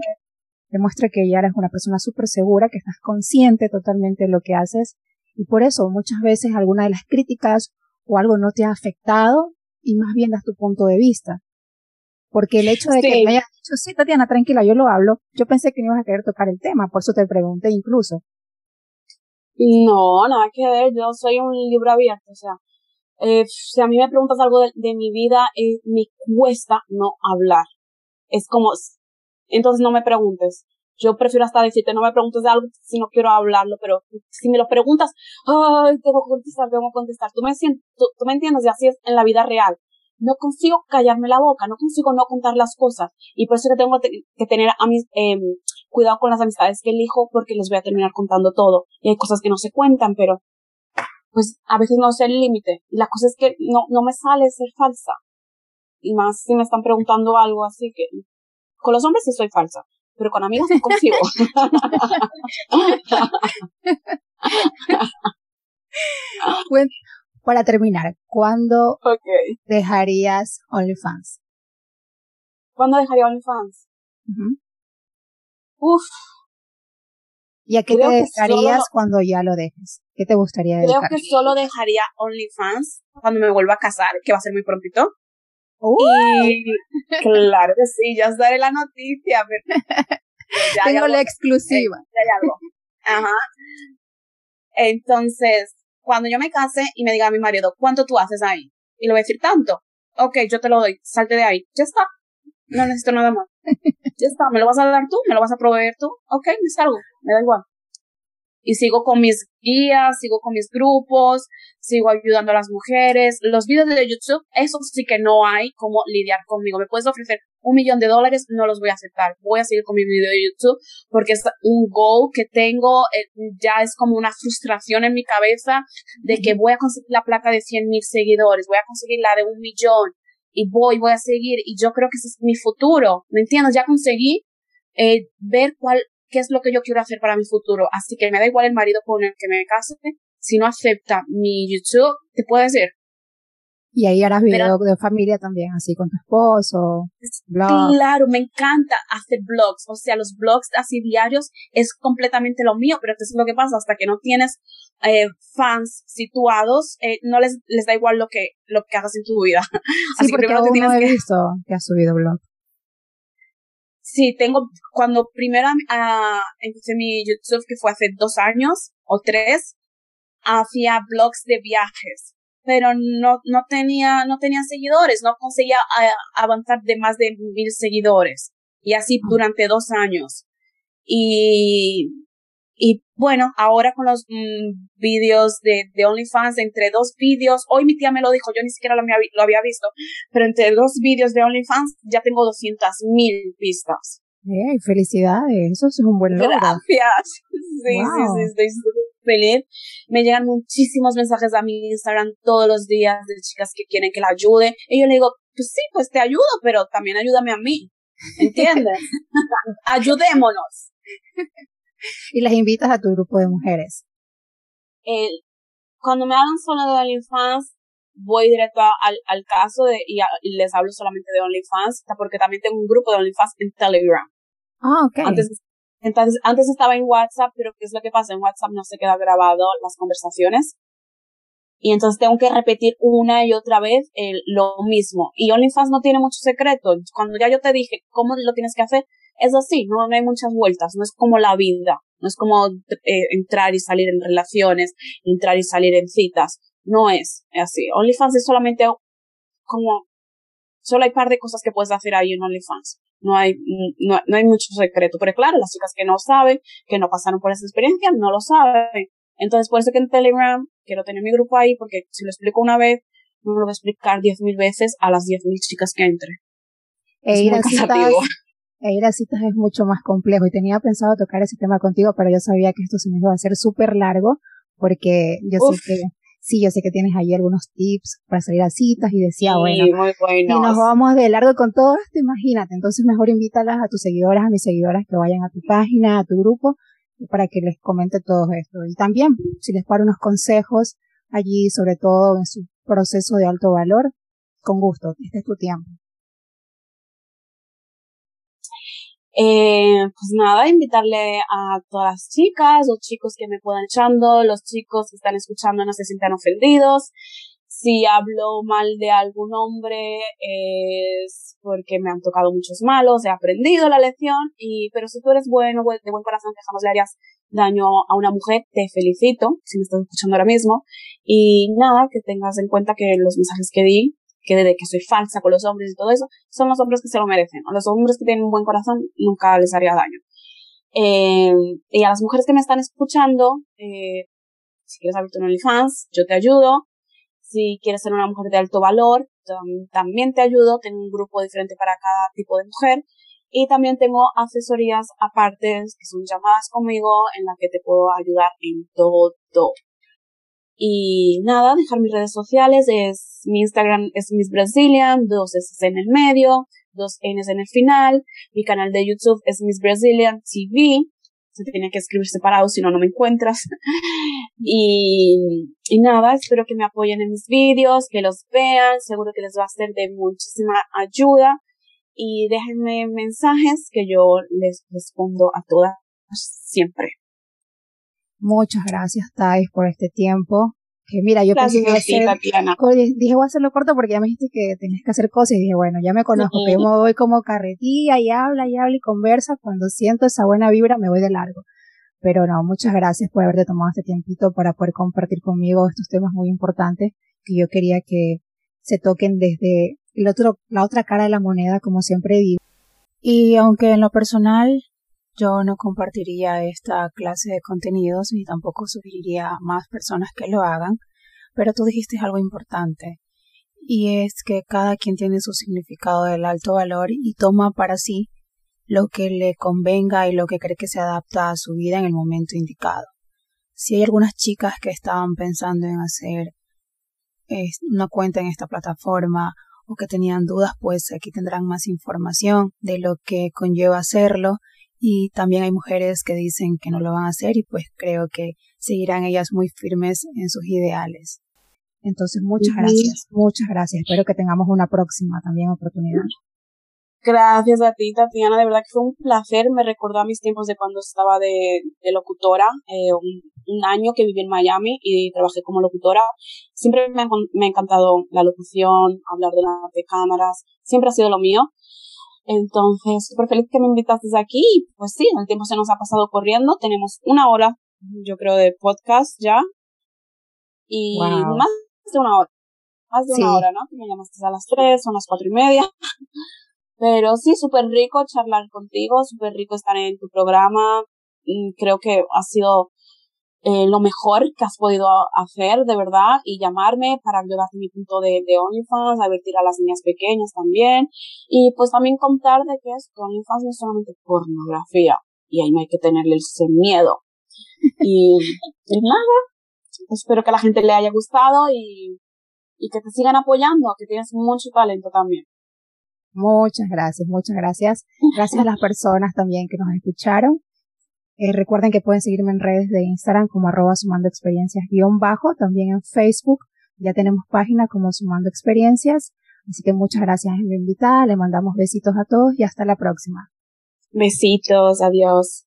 Speaker 1: demuestra que ya eres una persona súper segura, que estás consciente totalmente de lo que haces, y por eso muchas veces alguna de las críticas o algo no te ha afectado, y más bien das tu punto de vista. Porque el hecho de que me hayas dicho, sí, Tatiana, tranquila, yo lo hablo, yo pensé que no ibas a querer tocar el tema, por eso te pregunté incluso.
Speaker 2: No, nada que ver, yo soy un libro abierto, o sea, eh, si a mí me preguntas algo de, mi vida, eh, me cuesta no hablar. Es como, entonces no me preguntes. Yo prefiero hasta decirte, no me preguntes de algo si no quiero hablarlo, pero si me lo preguntas, ay, tengo que contestar, tengo que contestar. Tú me, tú, tú me entiendes, y así es en la vida real no consigo callarme la boca, no consigo no contar las cosas. Y por eso que tengo que tener a eh, cuidado con las amistades que elijo porque les voy a terminar contando todo. Y hay cosas que no se cuentan, pero pues a veces no sé el límite. Y la cosa es que no, no me sale ser falsa. Y más si me están preguntando algo así que con los hombres sí soy falsa, pero con amigos no consigo.
Speaker 1: Para terminar, ¿cuándo dejarías OnlyFans?
Speaker 2: ¿Cuándo dejaría OnlyFans? Uf.
Speaker 1: ¿Y a qué te dedicarías cuando ya lo dejes? ¿Qué te gustaría
Speaker 2: dedicar? Creo que solo dejaría OnlyFans cuando me vuelva a casar, que va a ser muy prontito. Y claro que sí, ya os daré la noticia.
Speaker 1: Tengo la exclusiva.
Speaker 2: Ajá. Entonces, cuando yo me case y me diga a mi marido, ¿cuánto tú haces ahí? Y le voy a decir, tanto. Ok, yo te lo doy, salte de ahí. Ya está. No necesito nada más. ya está, ¿me lo vas a dar tú? ¿Me lo vas a proveer tú? Ok, me salgo, me da igual y sigo con mis guías, sigo con mis grupos, sigo ayudando a las mujeres. Los videos de YouTube, eso sí que no hay como lidiar conmigo. Me puedes ofrecer un millón de dólares, no los voy a aceptar. Voy a seguir con mi video de YouTube porque es un goal que tengo, eh, ya es como una frustración en mi cabeza de que voy a conseguir la placa de 100 mil seguidores, voy a conseguir la de un millón y voy, voy a seguir y yo creo que ese es mi futuro, ¿me entiendes? Ya conseguí eh, ver cuál, qué es lo que yo quiero hacer para mi futuro. Así que me da igual el marido con el que me case, si no acepta mi YouTube, te puede decir.
Speaker 1: Y ahí harás videos de familia también, así con tu esposo,
Speaker 2: blogs. Claro, me encanta hacer blogs. O sea, los blogs así diarios es completamente lo mío, pero eso es lo que pasa, hasta que no tienes eh, fans situados, eh, no les, les da igual lo que, lo que hagas en tu vida.
Speaker 1: así porque primero te tienes he visto que has subido blog.
Speaker 2: Sí, tengo, cuando primero uh, empecé mi YouTube, que fue hace dos años o tres, hacía blogs de viajes, pero no, no tenía, no tenía seguidores, no conseguía avanzar de más de mil seguidores. Y así ah. durante dos años. Y y bueno, ahora con los mm, vídeos de, de OnlyFans, entre dos vídeos, hoy mi tía me lo dijo, yo ni siquiera lo, lo había visto, pero entre dos vídeos de OnlyFans ya tengo 200 mil vistas.
Speaker 1: Eh, felicidades, eso es un buen logro.
Speaker 2: Gracias. Sí, sí, sí, estoy feliz. Me llegan muchísimos mensajes a mi Instagram todos los días de chicas que quieren que la ayude. Y yo le digo, pues sí, pues te ayudo, pero también ayúdame a mí. ¿Entiendes? Ayudémonos
Speaker 1: y las invitas a tu grupo de mujeres.
Speaker 2: cuando me hablan solo de OnlyFans, voy directo al, al caso de, y, les hablo solamente de OnlyFans, porque también tengo un grupo de OnlyFans en Telegram.
Speaker 1: Ah, ok.
Speaker 2: Antes, entonces, antes estaba en WhatsApp, pero ¿qué es lo que pasa? En WhatsApp no se queda grabado las conversaciones. Y entonces tengo que repetir una y otra vez el, lo mismo. Y OnlyFans no tiene mucho secreto. Cuando ya yo te dije cómo lo tienes que hacer, es así, no, no hay muchas vueltas, no es como la vida. No es como eh, entrar y salir en relaciones, entrar y salir en citas. No es así. OnlyFans es solamente como, solo hay un par de cosas que puedes hacer ahí en OnlyFans. No hay, no, no hay mucho secreto. Pero claro, las chicas que no saben, que no pasaron por esa experiencia, no lo saben. Entonces, por eso que en Telegram quiero tener mi grupo ahí, porque si lo explico una vez, no lo voy a explicar diez mil veces a las diez mil chicas que entre.
Speaker 1: E citas, e ir a citas es mucho más complejo y tenía pensado tocar ese tema contigo, pero yo sabía que esto se me iba a hacer súper largo porque yo sé que sí, yo sé que tienes ahí algunos tips para salir a citas y decía, bueno, y nos vamos de largo con todo esto, imagínate, entonces mejor invítalas a tus seguidoras, a mis seguidoras que vayan a tu página, a tu grupo, para que les comente todo esto. Y también, si les paro unos consejos allí, sobre todo en su proceso de alto valor, con gusto, este es tu tiempo.
Speaker 2: Eh, pues nada, invitarle a todas las chicas o chicos que me puedan echando, los chicos que están escuchando no se sientan ofendidos. Si hablo mal de algún hombre es porque me han tocado muchos malos, he aprendido la lección y, pero si tú eres bueno, de buen corazón, que jamás le harías daño a una mujer, te felicito, si me estás escuchando ahora mismo. Y nada, que tengas en cuenta que los mensajes que di que de que soy falsa con los hombres y todo eso, son los hombres que se lo merecen. A los hombres que tienen un buen corazón nunca les haría daño. Eh, y a las mujeres que me están escuchando, eh, si quieres abrirte un OnlyFans, yo te ayudo. Si quieres ser una mujer de alto valor, también te ayudo. Tengo un grupo diferente para cada tipo de mujer. Y también tengo asesorías aparte, que son llamadas conmigo, en las que te puedo ayudar en todo. Y nada, dejar mis redes sociales, es, mi Instagram es Miss Brazilian, dos S en el medio, dos N's en el final, mi canal de YouTube es Miss Brazilian TV, se tiene que escribir separado, si no, no me encuentras. y, y nada, espero que me apoyen en mis vídeos, que los vean, seguro que les va a ser de muchísima ayuda. Y déjenme mensajes que yo les respondo a todas siempre.
Speaker 1: Muchas gracias, Thais, por este tiempo. Que mira, yo pensé que ser, dije voy a hacerlo corto porque ya me dijiste que tenías que hacer cosas y dije, bueno, ya me conozco, que yo me voy como carretilla y habla y habla y conversa, cuando siento esa buena vibra me voy de largo. Pero no, muchas gracias por haberte tomado este tiempito para poder compartir conmigo estos temas muy importantes que yo quería que se toquen desde el otro, la otra cara de la moneda, como siempre digo. Y aunque en lo personal yo no compartiría esta clase de contenidos ni tampoco sugeriría a más personas que lo hagan, pero tú dijiste algo importante y es que cada quien tiene su significado del alto valor y toma para sí lo que le convenga y lo que cree que se adapta a su vida en el momento indicado. Si hay algunas chicas que estaban pensando en hacer una cuenta en esta plataforma o que tenían dudas, pues aquí tendrán más información de lo que conlleva hacerlo y también hay mujeres que dicen que no lo van a hacer y pues creo que seguirán ellas muy firmes en sus ideales. Entonces, muchas gracias, muchas gracias. Espero que tengamos una próxima también oportunidad.
Speaker 2: Gracias a ti, Tatiana. De verdad que fue un placer. Me recordó a mis tiempos de cuando estaba de, locutora, eh, un, año que viví en Miami y trabajé como locutora. Siempre me, me ha encantado la locución, hablar delante de cámaras. Siempre ha sido lo mío. Entonces, súper feliz que me invitaste aquí. Pues sí, el tiempo se nos ha pasado corriendo. Tenemos una hora, yo creo, de podcast ya. Y más de una hora. Más de una hora, ¿no? me llamaste a las tres, son las cuatro y media. Pero sí, súper rico charlar contigo, súper rico estar en tu programa. Mm, creo que ha sido eh, lo mejor que has podido hacer, de verdad, y llamarme para ayudarte mi punto de, de OnlyFans, advertir a las niñas pequeñas también, y pues también contar de que es OnlyFans no es solamente pornografía, y ahí no hay que tenerle ese miedo. Y, y nada, espero que a la gente le haya gustado y, y que te sigan apoyando, que tienes mucho talento también.
Speaker 1: Muchas gracias, muchas gracias. Gracias a las personas también que nos escucharon. Eh, recuerden que pueden seguirme en redes de Instagram como arroba sumando experiencias guion bajo, también en Facebook. Ya tenemos página como sumando experiencias. Así que muchas gracias la invitada. Le mandamos besitos a todos y hasta la próxima.
Speaker 2: Besitos, adiós.